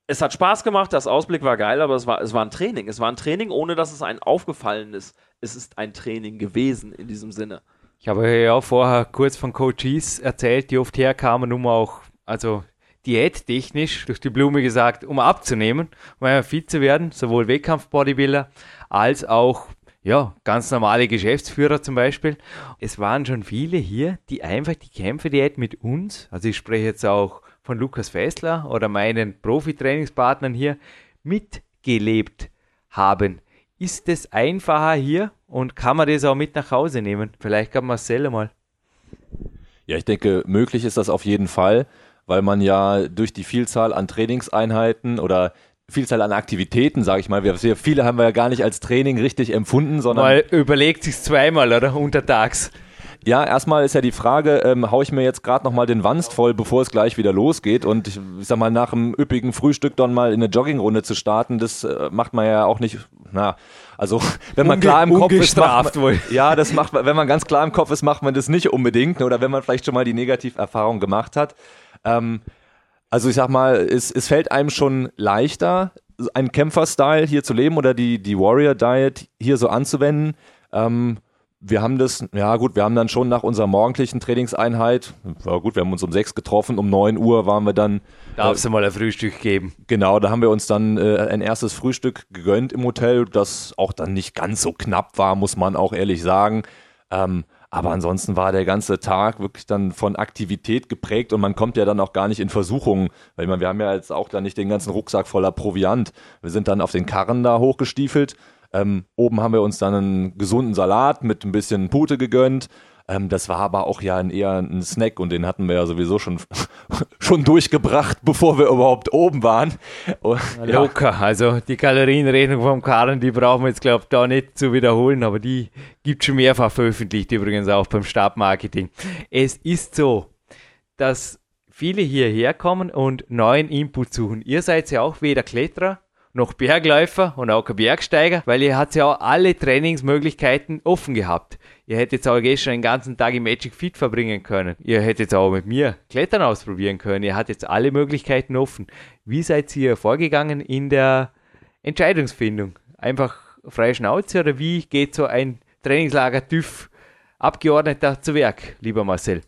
[SPEAKER 4] es hat Spaß gemacht, das Ausblick war geil, aber es war, es war ein Training. Es war ein Training, ohne dass es einem aufgefallen ist. Es ist ein Training gewesen in diesem Sinne.
[SPEAKER 2] Ich habe ja vorher kurz von Coaches erzählt, die oft herkamen, um auch, also diättechnisch durch die Blume gesagt, um abzunehmen, um fit zu werden, sowohl Wettkampf-Bodybuilder als auch ja, ganz normale Geschäftsführer zum Beispiel. Es waren schon viele hier, die einfach die Kämpfe-Diät mit uns, also ich spreche jetzt auch von Lukas Fessler oder meinen Profi-Trainingspartnern hier, mitgelebt haben. Ist es einfacher hier und kann man das auch mit nach Hause nehmen? Vielleicht kann Marcel mal.
[SPEAKER 3] Ja, ich denke, möglich ist das auf jeden Fall weil man ja durch die Vielzahl an Trainingseinheiten oder Vielzahl an Aktivitäten, sage ich mal. Wir, viele haben wir ja gar nicht als Training richtig empfunden, sondern.
[SPEAKER 2] Mal überlegt sich zweimal, oder? Untertags.
[SPEAKER 3] Ja, erstmal ist ja die Frage, ähm, hau ich mir jetzt gerade nochmal den Wanst voll, bevor es gleich wieder losgeht und ich, ich sag mal, nach einem üppigen Frühstück dann mal in eine Joggingrunde zu starten, das äh, macht man ja auch nicht, na, also wenn man Unge klar im Kopf ist, macht man, ja, das macht wenn man ganz klar im Kopf ist, macht man das nicht unbedingt oder wenn man vielleicht schon mal die Negativerfahrung gemacht hat. Ähm, also ich sag mal, es, es fällt einem schon leichter, einen Kämpfer-Style hier zu leben oder die, die Warrior-Diet hier so anzuwenden. Ähm, wir haben das, ja gut, wir haben dann schon nach unserer morgendlichen Trainingseinheit, ja gut, wir haben uns um sechs getroffen, um neun Uhr waren wir dann.
[SPEAKER 2] Darf es äh, mal ein Frühstück geben?
[SPEAKER 3] Genau, da haben wir uns dann äh, ein erstes Frühstück gegönnt im Hotel, das auch dann nicht ganz so knapp war, muss man auch ehrlich sagen. Ähm, aber ansonsten war der ganze Tag wirklich dann von Aktivität geprägt und man kommt ja dann auch gar nicht in Versuchungen, weil man, wir haben ja jetzt auch da nicht den ganzen Rucksack voller Proviant. Wir sind dann auf den Karren da hochgestiefelt. Ähm, oben haben wir uns dann einen gesunden Salat mit ein bisschen Pute gegönnt. Ähm, das war aber auch ja ein, eher ein Snack und den hatten wir ja sowieso schon, schon durchgebracht, bevor wir überhaupt oben waren.
[SPEAKER 2] Und, ja. Locker, also die Kalorienrechnung vom Karen, die brauchen wir jetzt, glaube ich, da nicht zu wiederholen, aber die gibt schon mehrfach veröffentlicht, übrigens auch beim Stabmarketing. Es ist so, dass viele hierher kommen und neuen Input suchen. Ihr seid ja auch weder Kletterer noch Bergläufer und auch kein Bergsteiger, weil ihr habt ja auch alle Trainingsmöglichkeiten offen gehabt. Ihr hättet auch gestern den ganzen Tag im Magic Fit verbringen können. Ihr hättet auch mit mir Klettern ausprobieren können. Ihr hattet jetzt alle Möglichkeiten offen. Wie seid ihr vorgegangen in der Entscheidungsfindung? Einfach freie Schnauze oder wie geht so ein Trainingslager TÜV Abgeordneter zu Werk, lieber Marcel?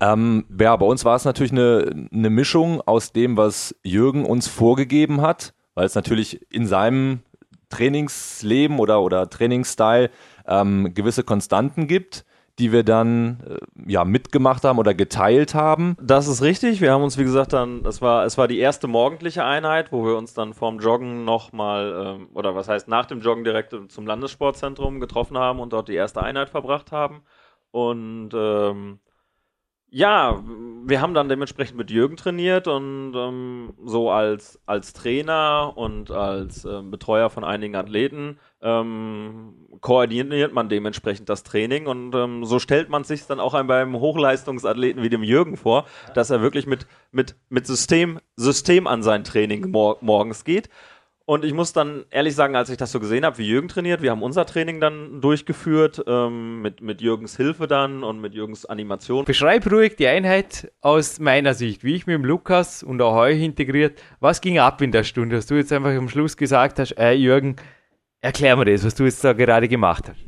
[SPEAKER 3] Ähm, ja, bei uns war es natürlich eine, eine Mischung aus dem, was Jürgen uns vorgegeben hat, weil es natürlich in seinem Trainingsleben oder, oder Trainingsstyle ähm, gewisse Konstanten gibt die wir dann äh, ja mitgemacht haben oder geteilt haben.
[SPEAKER 4] Das ist richtig. Wir haben uns, wie gesagt, dann, es war, es war die erste morgendliche Einheit, wo wir uns dann vorm Joggen nochmal, ähm, oder was heißt nach dem Joggen direkt zum Landessportzentrum getroffen haben und dort die erste Einheit verbracht haben. Und ähm, ja, wir haben dann dementsprechend mit Jürgen trainiert und ähm, so als, als Trainer und als ähm, Betreuer von einigen Athleten ähm, koordiniert man dementsprechend das Training und ähm, so stellt man sich dann auch beim Hochleistungsathleten wie dem Jürgen vor, dass er wirklich mit, mit, mit System, System an sein Training mor morgens geht und ich muss dann ehrlich sagen, als ich das so gesehen habe, wie Jürgen trainiert, wir haben unser Training dann durchgeführt, ähm, mit, mit Jürgens Hilfe dann und mit Jürgens Animation.
[SPEAKER 2] Beschreib ruhig die Einheit aus meiner Sicht, wie ich mit dem Lukas und auch euch integriert. Was ging ab in der Stunde, dass du jetzt einfach am Schluss gesagt hast, ey Jürgen, erklär mir das, was du jetzt da gerade gemacht hast.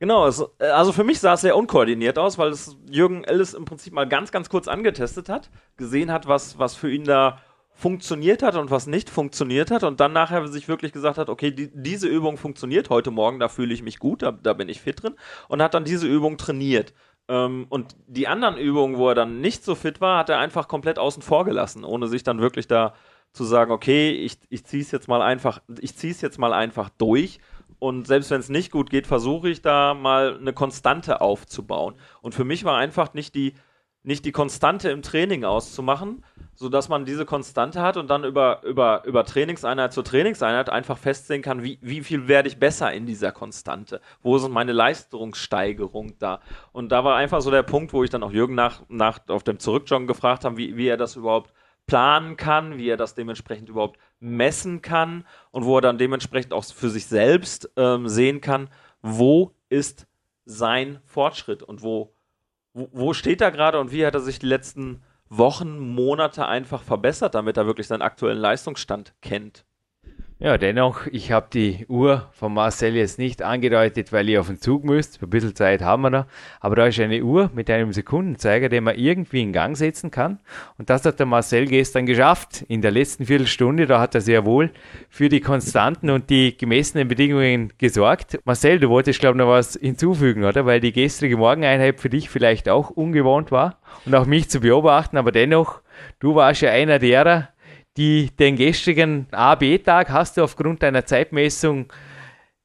[SPEAKER 4] Genau, also, also für mich sah es sehr unkoordiniert aus, weil es Jürgen Ellis im Prinzip mal ganz, ganz kurz angetestet hat, gesehen hat, was, was für ihn da funktioniert hat und was nicht funktioniert hat und dann nachher sich wirklich gesagt hat, okay, die, diese Übung funktioniert heute Morgen, da fühle ich mich gut, da, da bin ich fit drin und hat dann diese Übung trainiert. Ähm, und die anderen Übungen, wo er dann nicht so fit war, hat er einfach komplett außen vor gelassen, ohne sich dann wirklich da zu sagen, okay, ich, ich ziehe es jetzt mal einfach, ich ziehe es jetzt mal einfach durch und selbst wenn es nicht gut geht, versuche ich da mal eine Konstante aufzubauen. Und für mich war einfach nicht die, nicht die Konstante im Training auszumachen, sodass man diese Konstante hat und dann über, über, über Trainingseinheit zu Trainingseinheit einfach festsehen kann, wie, wie viel werde ich besser in dieser Konstante? Wo sind meine Leistungssteigerung da? Und da war einfach so der Punkt, wo ich dann auch Jürgen nach, nach auf dem Zurückjoggen gefragt habe, wie, wie er das überhaupt planen kann, wie er das dementsprechend überhaupt messen kann und wo er dann dementsprechend auch für sich selbst ähm, sehen kann, wo ist sein Fortschritt und wo, wo, steht er gerade und wie hat er sich die letzten Wochen, Monate einfach verbessert, damit er wirklich seinen aktuellen Leistungsstand kennt.
[SPEAKER 2] Ja, dennoch, ich habe die Uhr von Marcel jetzt nicht angedeutet, weil ihr auf den Zug müsst. Ein bisschen Zeit haben wir noch. Aber da ist eine Uhr mit einem Sekundenzeiger, den man irgendwie in Gang setzen kann. Und das hat der Marcel gestern geschafft. In der letzten Viertelstunde, da hat er sehr wohl für die konstanten und die gemessenen Bedingungen gesorgt. Marcel, du wolltest, glaube ich, noch was hinzufügen, oder? Weil die gestrige Morgeneinheit für dich vielleicht auch ungewohnt war und auch mich zu beobachten. Aber dennoch, du warst ja einer derer, die, den gestrigen AB-Tag hast du aufgrund deiner Zeitmessung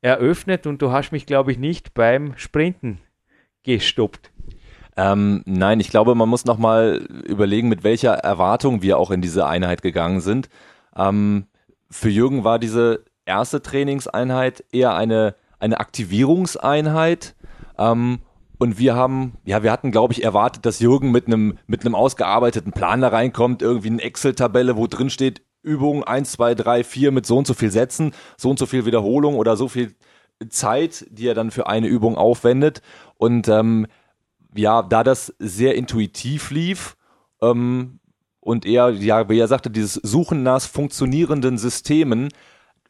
[SPEAKER 2] eröffnet und du hast mich, glaube ich, nicht beim Sprinten gestoppt.
[SPEAKER 3] Ähm, nein, ich glaube, man muss nochmal überlegen, mit welcher Erwartung wir auch in diese Einheit gegangen sind. Ähm, für Jürgen war diese erste Trainingseinheit eher eine, eine Aktivierungseinheit. Ähm, und wir haben, ja, wir hatten, glaube ich, erwartet, dass Jürgen mit einem mit einem ausgearbeiteten Plan da reinkommt, irgendwie eine Excel-Tabelle, wo drin steht, Übung 1, 2, 3, 4 mit so und so viel Sätzen, so und so viel Wiederholung oder so viel Zeit, die er dann für eine Übung aufwendet. Und ähm, ja, da das sehr intuitiv lief ähm, und er, ja, wie er sagte, dieses Suchen nach funktionierenden Systemen,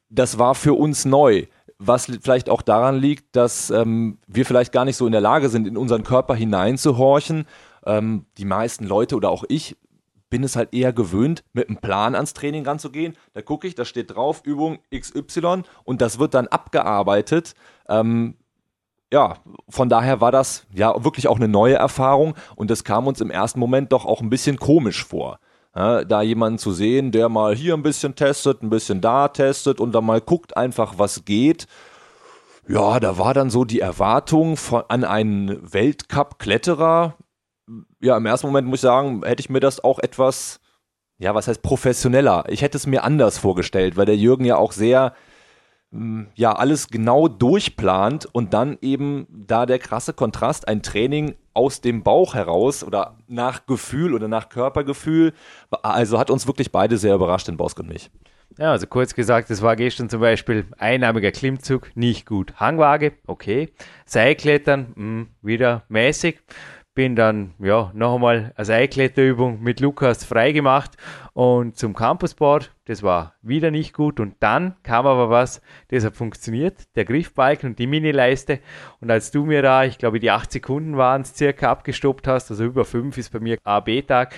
[SPEAKER 3] das war für uns neu was vielleicht auch daran liegt, dass ähm, wir vielleicht gar nicht so in der Lage sind, in unseren Körper hineinzuhorchen. Ähm, die meisten Leute oder auch ich bin es halt eher gewöhnt, mit einem Plan ans Training ranzugehen. Da gucke ich, da steht drauf Übung XY und das wird dann abgearbeitet. Ähm, ja, von daher war das ja wirklich auch eine neue Erfahrung und das kam uns im ersten Moment doch auch ein bisschen komisch vor. Ja, da jemanden zu sehen, der mal hier ein bisschen testet, ein bisschen da testet und dann mal guckt einfach, was geht. Ja, da war dann so die Erwartung von, an einen Weltcup-Kletterer. Ja, im ersten Moment muss ich sagen, hätte ich mir das auch etwas, ja, was heißt professioneller. Ich hätte es mir anders vorgestellt, weil der Jürgen ja auch sehr, ja, alles genau durchplant und dann eben da der krasse Kontrast, ein Training aus dem Bauch heraus oder nach Gefühl oder nach Körpergefühl. Also hat uns wirklich beide sehr überrascht, den Bosk und mich.
[SPEAKER 2] Ja, also kurz gesagt, es war gestern zum Beispiel einarmiger Klimmzug, nicht gut. Hangwaage, okay. Seilklettern, mh, hm, wieder mäßig. Bin dann, ja, noch einmal eine Seilkletterübung mit Lukas freigemacht und zum Campusboard, das war wieder nicht gut. Und dann kam aber was, das hat funktioniert, der Griffbalken und die Mini-Leiste. Und als du mir da, ich glaube, die 8 Sekunden waren es circa abgestoppt hast, also über 5 ist bei mir A-B-Tag,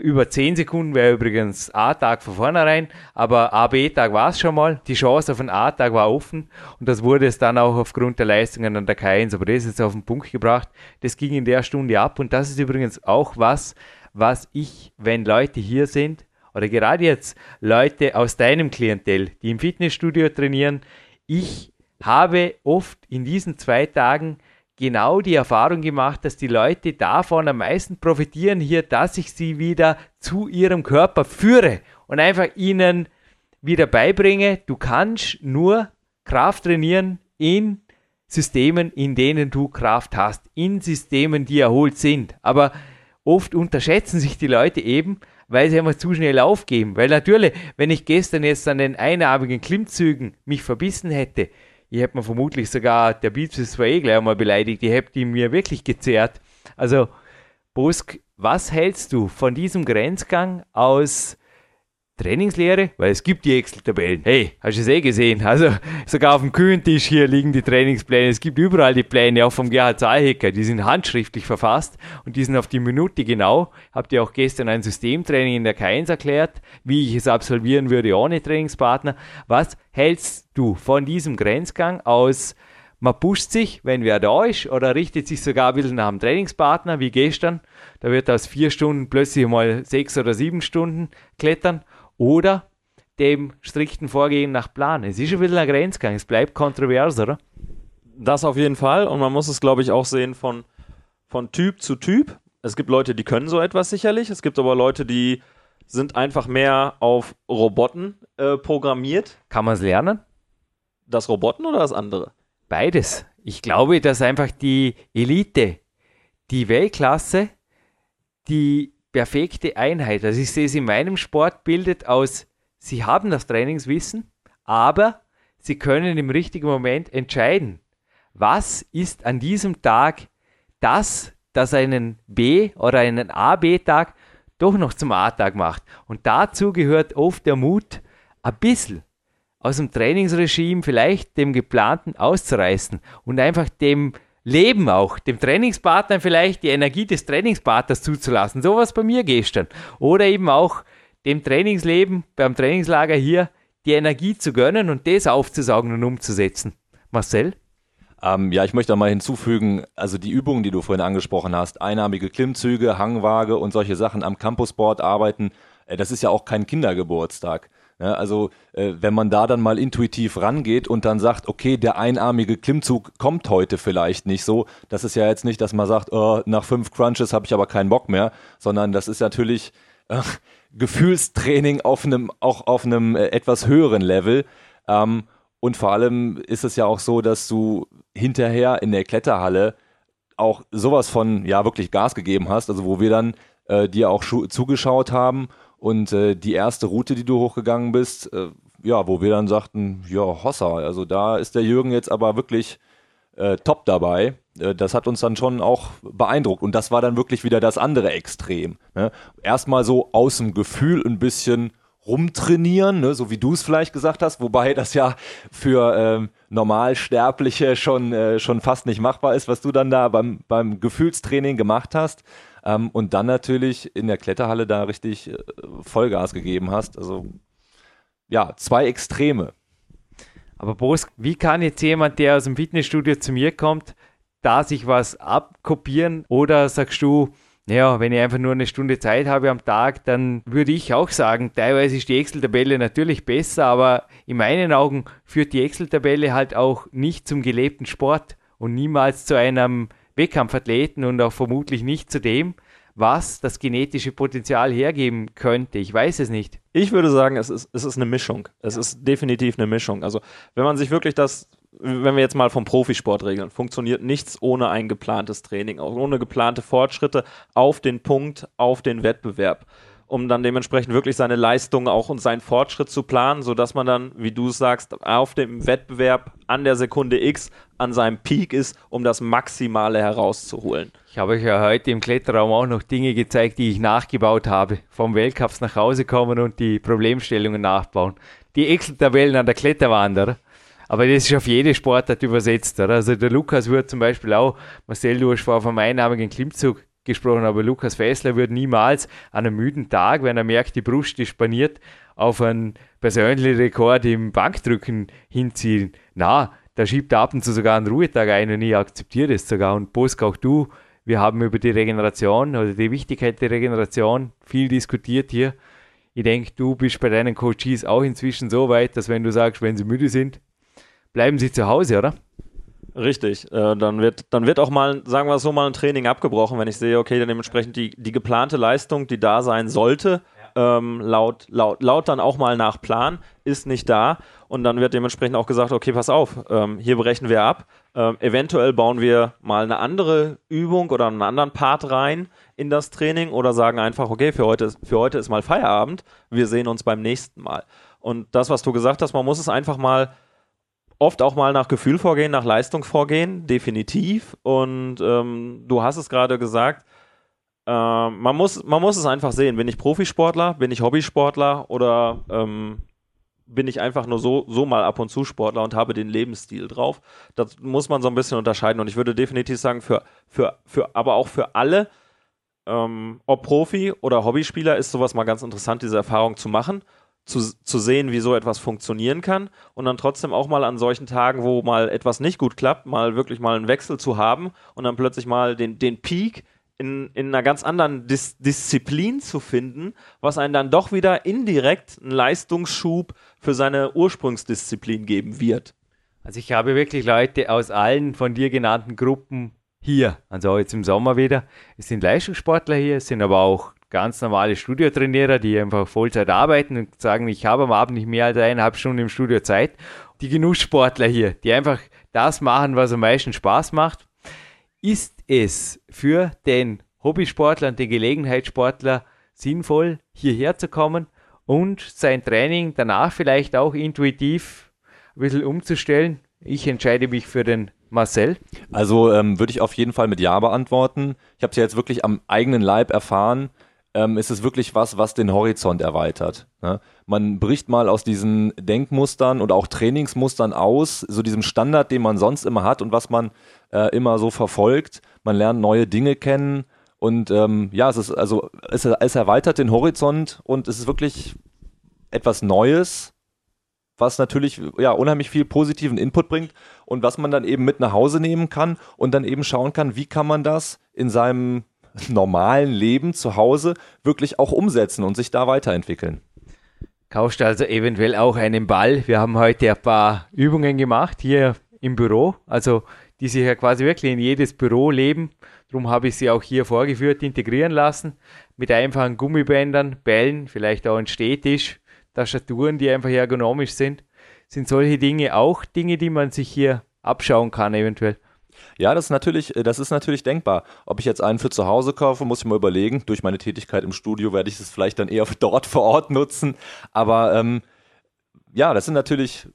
[SPEAKER 2] über 10 Sekunden wäre übrigens A-Tag von vornherein, aber A-B-Tag war es schon mal. Die Chance auf einen A-Tag war offen und das wurde es dann auch aufgrund der Leistungen an der K1, aber das ist jetzt auf den Punkt gebracht. Das ging in der Stunde ab und das ist übrigens auch was, was ich, wenn Leute hier sind, oder gerade jetzt Leute aus deinem Klientel, die im Fitnessstudio trainieren, ich habe oft in diesen zwei Tagen genau die Erfahrung gemacht, dass die Leute davon am meisten profitieren hier, dass ich sie wieder zu ihrem Körper führe und einfach ihnen wieder beibringe, du kannst nur Kraft trainieren in Systemen, in denen du Kraft hast, in Systemen, die erholt sind. Aber oft unterschätzen sich die Leute eben, weil sie einfach zu schnell aufgeben. Weil natürlich, wenn ich gestern jetzt an den einarmigen Klimmzügen mich verbissen hätte, ich hätte mir vermutlich sogar, der Bizeps war eh gleich einmal beleidigt, ich hätte ihn mir wirklich gezerrt. Also, Bosk, was hältst du von diesem Grenzgang aus Trainingslehre, weil es gibt die Excel-Tabellen. Hey, hast du es eh gesehen? Also sogar auf dem Küchentisch hier liegen die Trainingspläne. Es gibt überall die Pläne, auch vom Gerhard Zahlhecker. Die sind handschriftlich verfasst und die sind auf die Minute genau. Habt ihr auch gestern ein Systemtraining in der K1 erklärt, wie ich es absolvieren würde ohne Trainingspartner. Was hältst du von diesem Grenzgang aus man pusht sich, wenn wer da ist, oder richtet sich sogar ein bisschen nach dem Trainingspartner, wie gestern. Da wird aus vier Stunden plötzlich mal sechs oder sieben Stunden klettern oder dem strikten Vorgehen nach Plan. Es ist schon wieder ein Grenzgang, es bleibt kontrovers, oder?
[SPEAKER 4] Das auf jeden Fall und man muss es, glaube ich, auch sehen von, von Typ zu Typ. Es gibt Leute, die können so etwas sicherlich, es gibt aber Leute, die sind einfach mehr auf Roboten äh, programmiert.
[SPEAKER 2] Kann man es lernen?
[SPEAKER 4] Das Roboten oder das andere?
[SPEAKER 2] Beides. Ich glaube, dass einfach die Elite, die Weltklasse, die perfekte Einheit. Also ich sehe es in meinem Sport bildet aus, sie haben das Trainingswissen, aber sie können im richtigen Moment entscheiden, was ist an diesem Tag das, das einen B- oder einen A-B-Tag doch noch zum A-Tag macht. Und dazu gehört oft der Mut, ein bisschen aus dem Trainingsregime vielleicht dem geplanten auszureißen und einfach dem Leben auch, dem Trainingspartner vielleicht die Energie des Trainingspartners zuzulassen. So was bei mir gestern. Oder eben auch dem Trainingsleben beim Trainingslager hier die Energie zu gönnen und das aufzusaugen und umzusetzen. Marcel?
[SPEAKER 3] Ähm, ja, ich möchte da mal hinzufügen, also die Übungen, die du vorhin angesprochen hast, einarmige Klimmzüge, Hangwaage und solche Sachen am Campusboard arbeiten, äh, das ist ja auch kein Kindergeburtstag. Ja, also äh, wenn man da dann mal intuitiv rangeht und dann sagt, okay, der einarmige Klimmzug kommt heute vielleicht nicht so, das ist ja jetzt nicht, dass man sagt, oh, nach fünf Crunches habe ich aber keinen Bock mehr, sondern das ist natürlich äh, Gefühlstraining auf einem, auch auf einem äh, etwas höheren Level. Ähm, und vor allem ist es ja auch so, dass du hinterher in der Kletterhalle auch sowas von, ja, wirklich Gas gegeben hast, also wo wir dann äh, dir auch zugeschaut haben und äh, die erste Route, die du hochgegangen bist, äh, ja, wo wir dann sagten, ja, Hossa, also da ist der Jürgen jetzt aber wirklich äh, top dabei. Äh, das hat uns dann schon auch beeindruckt. Und das war dann wirklich wieder das andere Extrem. Ne? Erstmal so aus dem Gefühl ein bisschen rumtrainieren, ne? so wie du es vielleicht gesagt hast, wobei das ja für ähm, Normalsterbliche schon, äh, schon fast nicht machbar ist, was du dann da beim, beim Gefühlstraining gemacht hast. Ähm, und dann natürlich in der Kletterhalle da richtig äh, Vollgas gegeben hast. Also ja, zwei Extreme.
[SPEAKER 2] Aber Boris, wie kann jetzt jemand, der aus dem Fitnessstudio zu mir kommt, da sich was abkopieren oder sagst du, naja, wenn ich einfach nur eine Stunde Zeit habe am Tag, dann würde ich auch sagen, teilweise ist die Excel-Tabelle natürlich besser, aber in meinen Augen führt die Excel-Tabelle halt auch nicht zum gelebten Sport und niemals zu einem Wettkampfathleten und auch vermutlich nicht zu dem, was das genetische Potenzial hergeben könnte. Ich weiß es nicht.
[SPEAKER 4] Ich würde sagen, es ist, es ist eine Mischung. Es ja. ist definitiv eine Mischung. Also, wenn man sich wirklich das, wenn wir jetzt mal vom Profisport regeln, funktioniert nichts ohne ein geplantes Training, ohne geplante Fortschritte auf den Punkt, auf den Wettbewerb. Um dann dementsprechend wirklich seine Leistung auch und seinen Fortschritt zu planen, sodass man dann, wie du sagst, auf dem Wettbewerb an der Sekunde X an seinem Peak ist, um das Maximale herauszuholen.
[SPEAKER 2] Ich habe euch ja heute im Kletterraum auch noch Dinge gezeigt, die ich nachgebaut habe. Vom Weltcups nach Hause kommen und die Problemstellungen nachbauen. Die Excel-Tabellen an der Kletterwand, oder? Aber das ist auf jede Sportart übersetzt. Oder? Also der Lukas wird zum Beispiel auch, Marcel, du hast vorher vom einnahmigen Klimmzug gesprochen, aber Lukas Fessler würde niemals an einem müden Tag, wenn er merkt, die Brust ist spaniert, auf einen persönlichen Rekord im Bankdrücken hinziehen. Na, da schiebt ab und zu sogar einen Ruhetag ein und ich akzeptiere das sogar. Und Bosk, auch du, wir haben über die Regeneration oder die Wichtigkeit der Regeneration viel diskutiert hier. Ich denke, du bist bei deinen Coaches auch inzwischen so weit, dass wenn du sagst, wenn sie müde sind, bleiben sie zu Hause, oder?
[SPEAKER 4] Richtig, äh, dann, wird, dann wird auch mal, sagen wir so, mal ein Training abgebrochen, wenn ich sehe, okay, dann dementsprechend die, die geplante Leistung, die da sein sollte, ja. ähm, laut, laut, laut dann auch mal nach Plan, ist nicht da. Und dann wird dementsprechend auch gesagt, okay, pass auf, ähm, hier brechen wir ab. Ähm, eventuell bauen wir mal eine andere Übung oder einen anderen Part rein in das Training oder sagen einfach, okay, für heute, für heute ist mal Feierabend, wir sehen uns beim nächsten Mal. Und das, was du gesagt hast, man muss es einfach mal oft auch mal nach Gefühl vorgehen, nach Leistung vorgehen, definitiv. Und ähm, du hast es gerade gesagt, äh, man, muss, man muss es einfach sehen. Bin ich Profisportler, bin ich Hobbysportler oder ähm, bin ich einfach nur so, so mal ab und zu Sportler und habe den Lebensstil drauf. Das muss man so ein bisschen unterscheiden. Und ich würde definitiv sagen, für, für, für, aber auch für alle, ähm, ob Profi oder Hobbyspieler, ist sowas mal ganz interessant, diese Erfahrung zu machen zu, zu sehen, wie so etwas funktionieren kann und dann trotzdem auch mal an solchen Tagen, wo mal etwas nicht gut klappt, mal wirklich mal einen Wechsel zu haben und dann plötzlich mal den, den Peak in, in einer ganz anderen Dis Disziplin zu finden, was einen dann doch wieder indirekt einen Leistungsschub für seine Ursprungsdisziplin geben wird.
[SPEAKER 2] Also ich habe wirklich Leute aus allen von dir genannten Gruppen hier, also jetzt im Sommer wieder. Es sind Leistungssportler hier, es sind aber auch ganz normale Studiotrainierer, die einfach Vollzeit arbeiten und sagen, ich habe am Abend nicht mehr als eineinhalb Stunden im Studio Zeit. Die Genusssportler hier, die einfach das machen, was am meisten Spaß macht. Ist es für den Hobbysportler und den Gelegenheitssportler sinnvoll, hierher zu kommen und sein Training danach vielleicht auch intuitiv ein bisschen umzustellen? Ich entscheide mich für den Marcel?
[SPEAKER 3] Also ähm, würde ich auf jeden Fall mit Ja beantworten. Ich habe es ja jetzt wirklich am eigenen Leib erfahren ähm, ist es wirklich was, was den Horizont erweitert. Ne? Man bricht mal aus diesen Denkmustern und auch Trainingsmustern aus, so diesem Standard, den man sonst immer hat und was man äh, immer so verfolgt. Man lernt neue Dinge kennen und ähm, ja, es ist also es, es erweitert den Horizont und es ist wirklich etwas Neues, was natürlich ja unheimlich viel positiven Input bringt und was man dann eben mit nach Hause nehmen kann und dann eben schauen kann, wie kann man das in seinem normalen Leben zu Hause wirklich auch umsetzen und sich da weiterentwickeln.
[SPEAKER 2] Kaufst also eventuell auch einen Ball? Wir haben heute ein paar Übungen gemacht hier im Büro, also die sich ja quasi wirklich in jedes Büro leben. Darum habe ich sie auch hier vorgeführt, integrieren lassen. Mit einfachen Gummibändern, Bällen, vielleicht auch ein Stehtisch, Tastaturen, die einfach ergonomisch sind. Sind solche Dinge auch Dinge, die man sich hier abschauen kann, eventuell?
[SPEAKER 3] Ja, das ist natürlich, äh, das ist natürlich denkbar. Ob ich jetzt einen für zu Hause kaufe, muss ich mal überlegen. Durch meine Tätigkeit im Studio werde ich es vielleicht dann eher dort vor Ort nutzen. Aber ähm, ja, das sind natürlich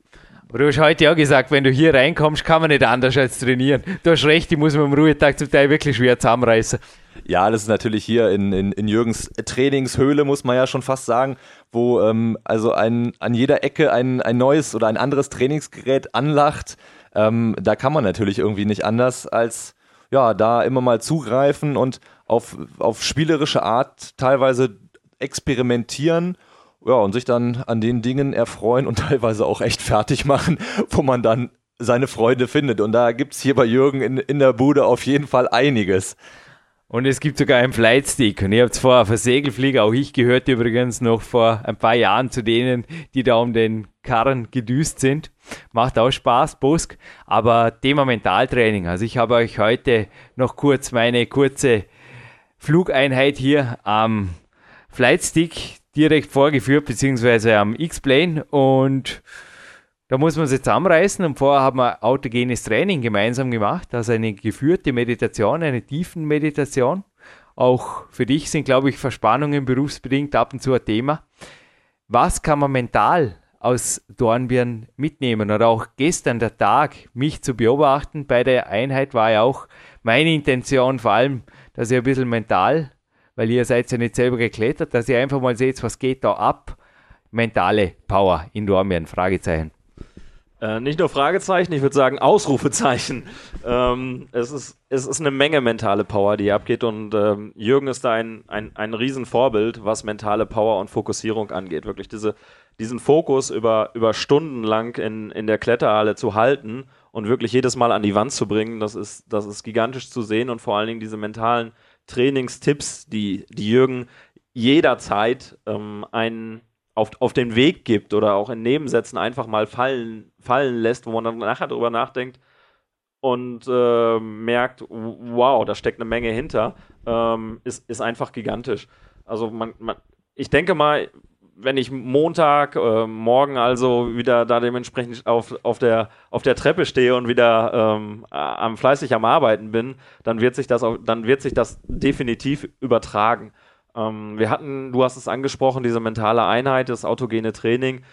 [SPEAKER 2] aber du hast heute ja gesagt, wenn du hier reinkommst, kann man nicht anders als trainieren. Du hast recht, die muss man am Ruhetag zum Teil wirklich schwer zusammenreißen.
[SPEAKER 3] Ja, das ist natürlich hier in, in, in Jürgens Trainingshöhle, muss man ja schon fast sagen, wo ähm, also ein, an jeder Ecke ein, ein neues oder ein anderes Trainingsgerät anlacht. Ähm, da kann man natürlich irgendwie nicht anders als ja, da immer mal zugreifen und auf, auf spielerische Art teilweise experimentieren ja, und sich dann an den Dingen erfreuen und teilweise auch echt fertig machen, wo man dann seine Freude findet. Und da gibt es hier bei Jürgen in, in der Bude auf jeden Fall einiges.
[SPEAKER 2] Und es gibt sogar einen Flightstick. Und ihr habt vorher für Segelflieger, auch ich gehörte übrigens noch vor ein paar Jahren zu denen, die da um den Karren gedüst sind. Macht auch Spaß, Busk. Aber Thema Mentaltraining. Also ich habe euch heute noch kurz meine kurze Flugeinheit hier am Flightstick direkt vorgeführt, beziehungsweise am X-Plane. Und da muss man sich zusammenreißen und vorher haben wir autogenes Training gemeinsam gemacht, also eine geführte Meditation, eine tiefen Meditation Auch für dich sind, glaube ich, Verspannungen berufsbedingt ab und zu ein Thema. Was kann man mental aus Dornbirn mitnehmen? Oder auch gestern der Tag, mich zu beobachten bei der Einheit war ja auch meine Intention, vor allem, dass ihr ein bisschen mental, weil ihr seid ja nicht selber geklettert, dass ihr einfach mal seht, was geht da ab. Mentale Power in Dornbirn, Fragezeichen.
[SPEAKER 4] Äh, nicht nur Fragezeichen, ich würde sagen Ausrufezeichen. Ähm, es, ist, es ist eine Menge mentale Power, die abgeht und ähm, Jürgen ist da ein, ein, ein Riesenvorbild, was mentale Power und Fokussierung angeht. Wirklich diese, diesen Fokus über, über Stunden lang in, in der Kletterhalle zu halten und wirklich jedes Mal an die Wand zu bringen, das ist, das ist gigantisch zu sehen und vor allen Dingen diese mentalen Trainingstipps, die, die Jürgen jederzeit ähm, einen auf, auf den Weg gibt oder auch in Nebensätzen einfach mal fallen, fallen lässt, wo man dann nachher darüber nachdenkt und äh, merkt, wow, da steckt eine Menge hinter, ähm, ist, ist einfach gigantisch. Also man, man, ich denke mal, wenn ich Montag, äh, morgen also wieder da dementsprechend auf, auf, der, auf der Treppe stehe und wieder ähm, am fleißig am Arbeiten bin, dann wird sich das auch, dann wird sich das definitiv übertragen. Ähm, wir hatten, du hast es angesprochen, diese mentale Einheit, das autogene Training.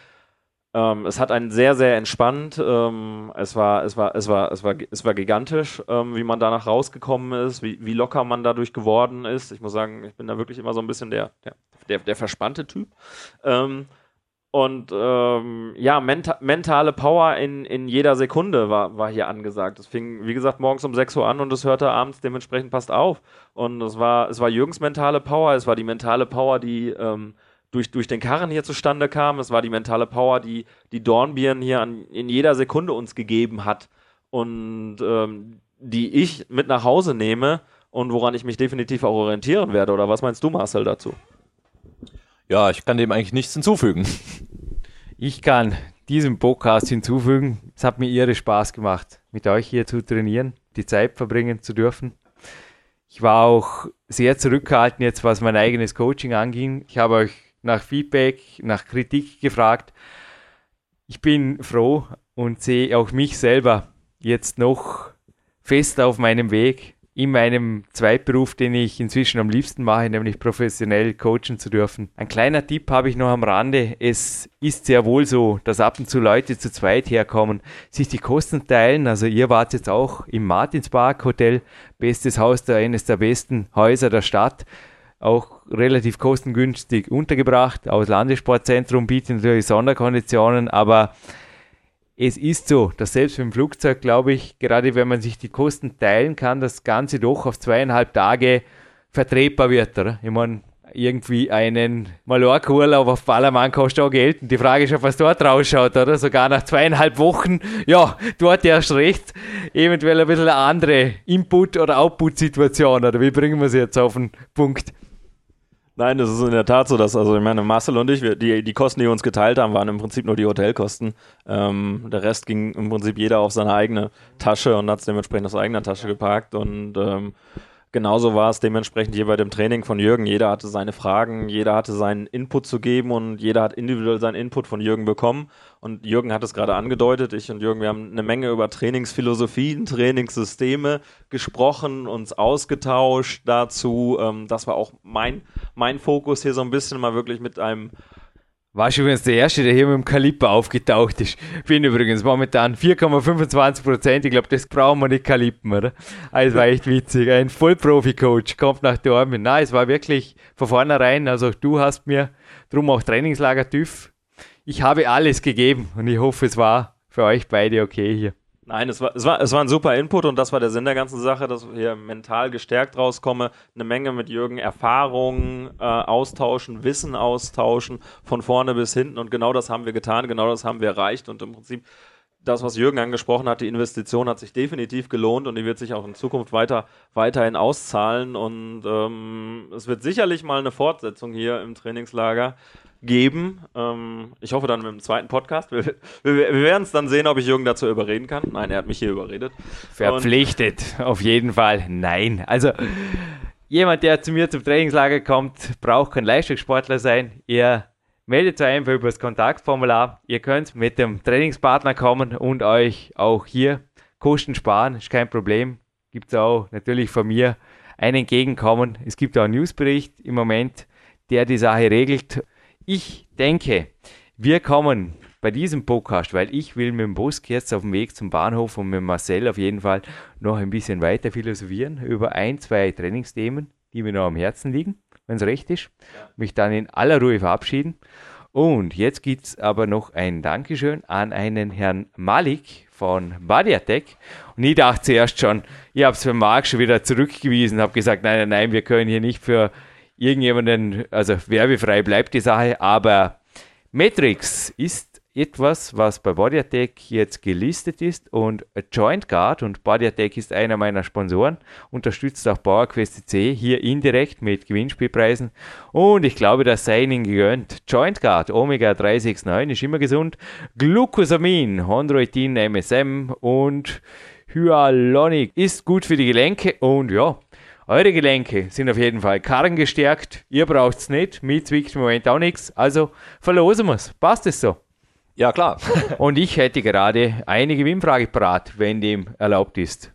[SPEAKER 4] Ähm, es hat einen sehr, sehr entspannt. Ähm, es, war, es, war, es, war, es, war, es war gigantisch, wie man danach rausgekommen ist, wie, wie locker man dadurch geworden ist. Ich muss sagen, ich bin da wirklich immer so ein bisschen der, der, der, der verspannte Typ. Und ähm, ja, menta mentale Power in, in jeder Sekunde war, war hier angesagt. Es fing, wie gesagt, morgens um 6 Uhr an und es hörte abends dementsprechend passt auf. Und es war, es war Jürgens mentale Power, es war die mentale Power, die ähm, durch, durch den Karren hier zustande kam. Es war die mentale Power, die, die Dornbirn hier an, in jeder Sekunde uns gegeben hat. Und ähm, die ich mit nach Hause nehme und woran ich mich definitiv auch orientieren werde. Oder was meinst du, Marcel, dazu?
[SPEAKER 3] Ja, ich kann dem eigentlich nichts hinzufügen.
[SPEAKER 2] Ich kann diesem Podcast hinzufügen, es hat mir irre Spaß gemacht, mit euch hier zu trainieren, die Zeit verbringen zu dürfen. Ich war auch sehr zurückgehalten jetzt, was mein eigenes Coaching anging. Ich habe euch nach Feedback, nach Kritik gefragt. Ich bin froh und sehe auch mich selber jetzt noch fest auf meinem Weg, in meinem Zweitberuf, den ich inzwischen am liebsten mache, nämlich professionell coachen zu dürfen. Ein kleiner Tipp habe ich noch am Rande. Es ist sehr wohl so, dass ab und zu Leute zu zweit herkommen, sich die Kosten teilen. Also ihr wart jetzt auch im Martinspark Hotel, bestes Haus, der, eines der besten Häuser der Stadt auch relativ kostengünstig untergebracht. Aus Landessportzentrum bietet natürlich Sonderkonditionen, aber es ist so, dass selbst dem Flugzeug, glaube ich, gerade wenn man sich die Kosten teilen kann, das Ganze doch auf zweieinhalb Tage vertretbar wird. Oder? Ich meine, irgendwie einen Mallorca-Urlaub auf Ballermann kostet auch Geld. Und die Frage ist, ob was dort rausschaut, oder? Sogar nach zweieinhalb Wochen, ja, dort erst recht, eventuell ein bisschen eine andere Input- oder Output-Situation, oder wie bringen wir es jetzt auf den Punkt?
[SPEAKER 4] Nein, das ist in der Tat so, dass, also ich meine, Marcel und ich, wir, die, die Kosten, die wir uns geteilt haben, waren im Prinzip nur die Hotelkosten. Ähm, der Rest ging im Prinzip jeder auf seine eigene Tasche und hat es dementsprechend aus eigener Tasche geparkt und ähm, genauso war es dementsprechend hier bei dem Training von Jürgen. Jeder hatte seine Fragen, jeder hatte seinen Input zu geben und jeder hat individuell seinen Input von Jürgen bekommen. Und Jürgen hat es gerade angedeutet. Ich und Jürgen, wir haben eine Menge über Trainingsphilosophien, Trainingssysteme gesprochen, uns ausgetauscht dazu. Ähm, das war auch mein, mein Fokus hier so ein bisschen mal wirklich mit einem
[SPEAKER 2] warst übrigens der Erste, der hier mit dem Kaliber aufgetaucht ist. Bin übrigens momentan 4,25 Prozent. Ich glaube, das brauchen wir nicht kalippen, oder? Also, es war echt witzig. Ein Vollprofi-Coach kommt nach Dortmund. Nein, es war wirklich von vornherein. Also, du hast mir drum auch Trainingslager TÜV. Ich habe alles gegeben und ich hoffe, es war für euch beide okay hier.
[SPEAKER 4] Nein, es war, es, war, es war ein super Input und das war der Sinn der ganzen Sache, dass ich hier mental gestärkt rauskomme, eine Menge mit Jürgen Erfahrungen äh, austauschen, Wissen austauschen, von vorne bis hinten und genau das haben wir getan, genau das haben wir erreicht und im Prinzip das, was Jürgen angesprochen hat, die Investition hat sich definitiv gelohnt und die wird sich auch in Zukunft weiter, weiterhin auszahlen und ähm, es wird sicherlich mal eine Fortsetzung hier im Trainingslager geben. Ähm, ich hoffe dann mit dem zweiten Podcast. Wir, wir, wir werden es dann sehen, ob ich Jürgen dazu überreden kann. Nein, er hat mich hier überredet.
[SPEAKER 2] Verpflichtet, Und auf jeden Fall. Nein. Also jemand, der zu mir zum Trainingslager kommt, braucht kein Leistungssportler sein. Ihr meldet euch einfach über das Kontaktformular. Ihr könnt mit dem Trainingspartner kommen und euch auch hier Kosten sparen. Ist kein Problem. Gibt es auch natürlich von mir ein Entgegenkommen. Es gibt auch einen Newsbericht im Moment, der die Sache regelt. Ich denke, wir kommen bei diesem Podcast, weil ich will mit dem Bus jetzt auf dem Weg zum Bahnhof und mit Marcel auf jeden Fall noch ein bisschen weiter philosophieren über ein, zwei Trainingsthemen, die mir noch am Herzen liegen, wenn es recht ist. Mich dann in aller Ruhe verabschieden. Und jetzt gibt es aber noch ein Dankeschön an einen Herrn Malik von Badiatek. Und ich dachte zuerst schon, ich habe es für Marc schon wieder zurückgewiesen, habe gesagt, nein, nein, nein, wir können hier nicht für irgendjemanden, also werbefrei bleibt die Sache, aber Matrix ist etwas, was bei Body Attack jetzt gelistet ist und Joint Guard. Und Body Attack ist einer meiner Sponsoren, unterstützt auch PowerQuest C hier indirekt mit Gewinnspielpreisen. Und ich glaube, das sei ihnen gegönnt. Joint Guard Omega 369 ist immer gesund, Glucosamin, Chondroitin, MSM und Hyaluronic ist gut für die Gelenke. Und ja, eure Gelenke sind auf jeden Fall karrengestärkt. Ihr braucht es nicht. Mir zwickt im Moment auch nichts. Also verlosen wir es. Passt es so?
[SPEAKER 3] Ja, klar.
[SPEAKER 2] und ich hätte gerade eine Gewinnfrage parat, wenn dem erlaubt ist.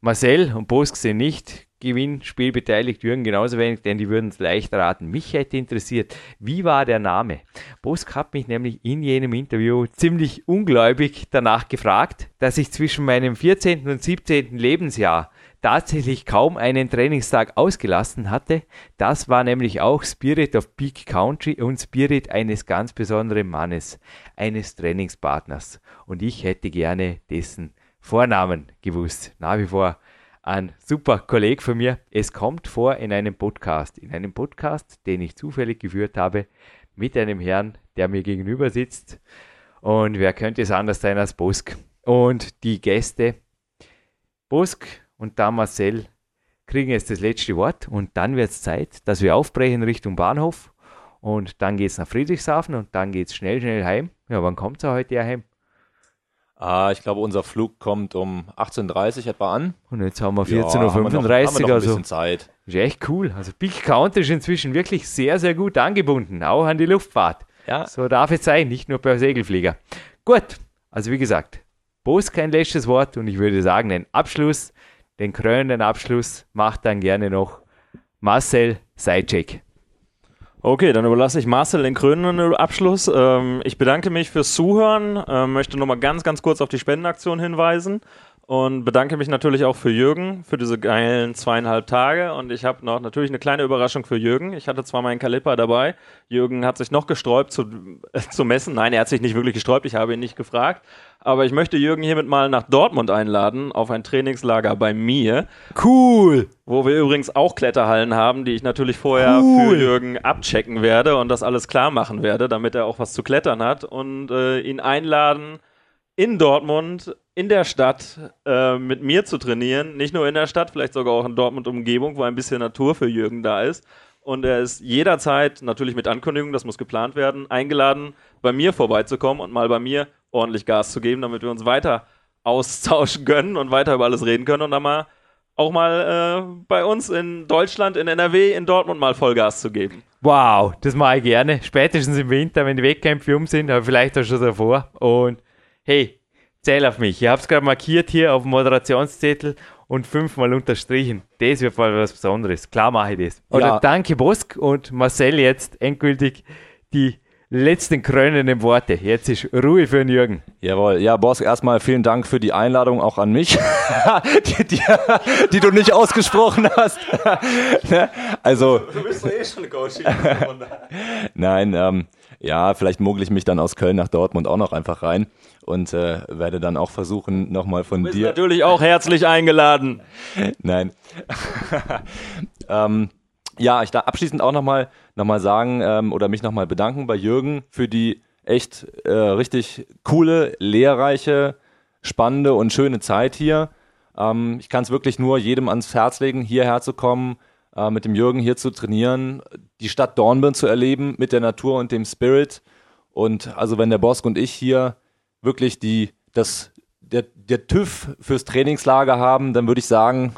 [SPEAKER 2] Marcel und Bosk sind nicht Gewinnspiel beteiligt, Jürgen genauso wenig, denn die würden es leicht raten. Mich hätte interessiert, wie war der Name? Bosk hat mich nämlich in jenem Interview ziemlich ungläubig danach gefragt, dass ich zwischen meinem 14. und 17. Lebensjahr tatsächlich kaum einen Trainingstag ausgelassen hatte. Das war nämlich auch Spirit of Peak Country und Spirit eines ganz besonderen Mannes, eines Trainingspartners. Und ich hätte gerne dessen Vornamen gewusst. Nach wie vor ein super Kollege von mir. Es kommt vor in einem Podcast, in einem Podcast, den ich zufällig geführt habe, mit einem Herrn, der mir gegenüber sitzt. Und wer könnte es anders sein als Busk? Und die Gäste. Busk und da Marcel kriegen jetzt das letzte Wort und dann wird es Zeit, dass wir aufbrechen Richtung Bahnhof und dann geht es nach Friedrichshafen und dann geht es schnell, schnell heim. Ja, wann kommt es heute ja heim?
[SPEAKER 3] Ah, ich glaube, unser Flug kommt um 18.30 Uhr etwa an.
[SPEAKER 2] Und jetzt haben wir 14.35
[SPEAKER 3] Uhr. Also Zeit.
[SPEAKER 2] Ist echt cool. Also Big Count ist inzwischen wirklich sehr, sehr gut angebunden, auch an die Luftfahrt. Ja. So darf es sein, nicht nur per Segelflieger. Gut, also wie gesagt, Boos kein letztes Wort und ich würde sagen, den Abschluss den krönenden Abschluss macht dann gerne noch Marcel Seitschek.
[SPEAKER 4] Okay, dann überlasse ich Marcel den krönenden Abschluss. Ähm, ich bedanke mich fürs Zuhören, ähm, möchte nochmal ganz, ganz kurz auf die Spendenaktion hinweisen und bedanke mich natürlich auch für Jürgen für diese geilen zweieinhalb Tage. Und ich habe noch natürlich eine kleine Überraschung für Jürgen. Ich hatte zwar meinen Kaliper dabei. Jürgen hat sich noch gesträubt zu, äh, zu messen. Nein, er hat sich nicht wirklich gesträubt. Ich habe ihn nicht gefragt. Aber ich möchte Jürgen hiermit mal nach Dortmund einladen, auf ein Trainingslager bei mir.
[SPEAKER 2] Cool!
[SPEAKER 4] Wo wir übrigens auch Kletterhallen haben, die ich natürlich vorher cool. für Jürgen abchecken werde und das alles klar machen werde, damit er auch was zu klettern hat. Und äh, ihn einladen, in Dortmund, in der Stadt, äh, mit mir zu trainieren. Nicht nur in der Stadt, vielleicht sogar auch in Dortmund-Umgebung, wo ein bisschen Natur für Jürgen da ist. Und er ist jederzeit, natürlich mit Ankündigung, das muss geplant werden, eingeladen, bei mir vorbeizukommen und mal bei mir ordentlich Gas zu geben, damit wir uns weiter austauschen können und weiter über alles reden können und dann mal auch mal äh, bei uns in Deutschland, in NRW, in Dortmund mal Vollgas zu geben.
[SPEAKER 2] Wow, das mache ich gerne. Spätestens im Winter, wenn die Wettkämpfe um sind, aber vielleicht auch schon davor. Und hey, zähl auf mich. Ich habe es gerade markiert hier auf dem Moderationszettel und fünfmal unterstrichen. Das wird mal was Besonderes. Klar mache ich das. Oder ja. danke Bosk und Marcel jetzt endgültig die letzten krönenden Worte. Jetzt ist Ruhe für den Jürgen.
[SPEAKER 3] Jawohl. Ja, Boss, erstmal vielen Dank für die Einladung auch an mich, die, die, die, du nicht ausgesprochen hast. Ne? also. Du bist doch eh schon Coach. Nein, ähm, ja, vielleicht mogel ich mich dann aus Köln nach Dortmund auch noch einfach rein und äh, werde dann auch versuchen, nochmal von
[SPEAKER 4] du
[SPEAKER 3] bist dir.
[SPEAKER 4] natürlich auch herzlich eingeladen.
[SPEAKER 3] Nein. ähm, ja, ich da abschließend auch nochmal noch mal sagen ähm, oder mich nochmal bedanken bei Jürgen für die echt äh, richtig coole, lehrreiche, spannende und schöne Zeit hier. Ähm, ich kann es wirklich nur jedem ans Herz legen, hierher zu kommen, äh, mit dem Jürgen hier zu trainieren, die Stadt Dornbirn zu erleben mit der Natur und dem Spirit. Und also wenn der Bosk und ich hier wirklich die, das, der, der TÜV fürs Trainingslager haben, dann würde ich sagen,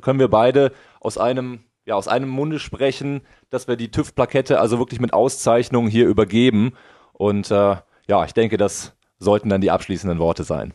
[SPEAKER 3] können wir beide aus einem ja, aus einem Munde sprechen, dass wir die TÜV-Plakette also wirklich mit Auszeichnung hier übergeben. Und äh, ja, ich denke, das sollten dann die abschließenden Worte sein.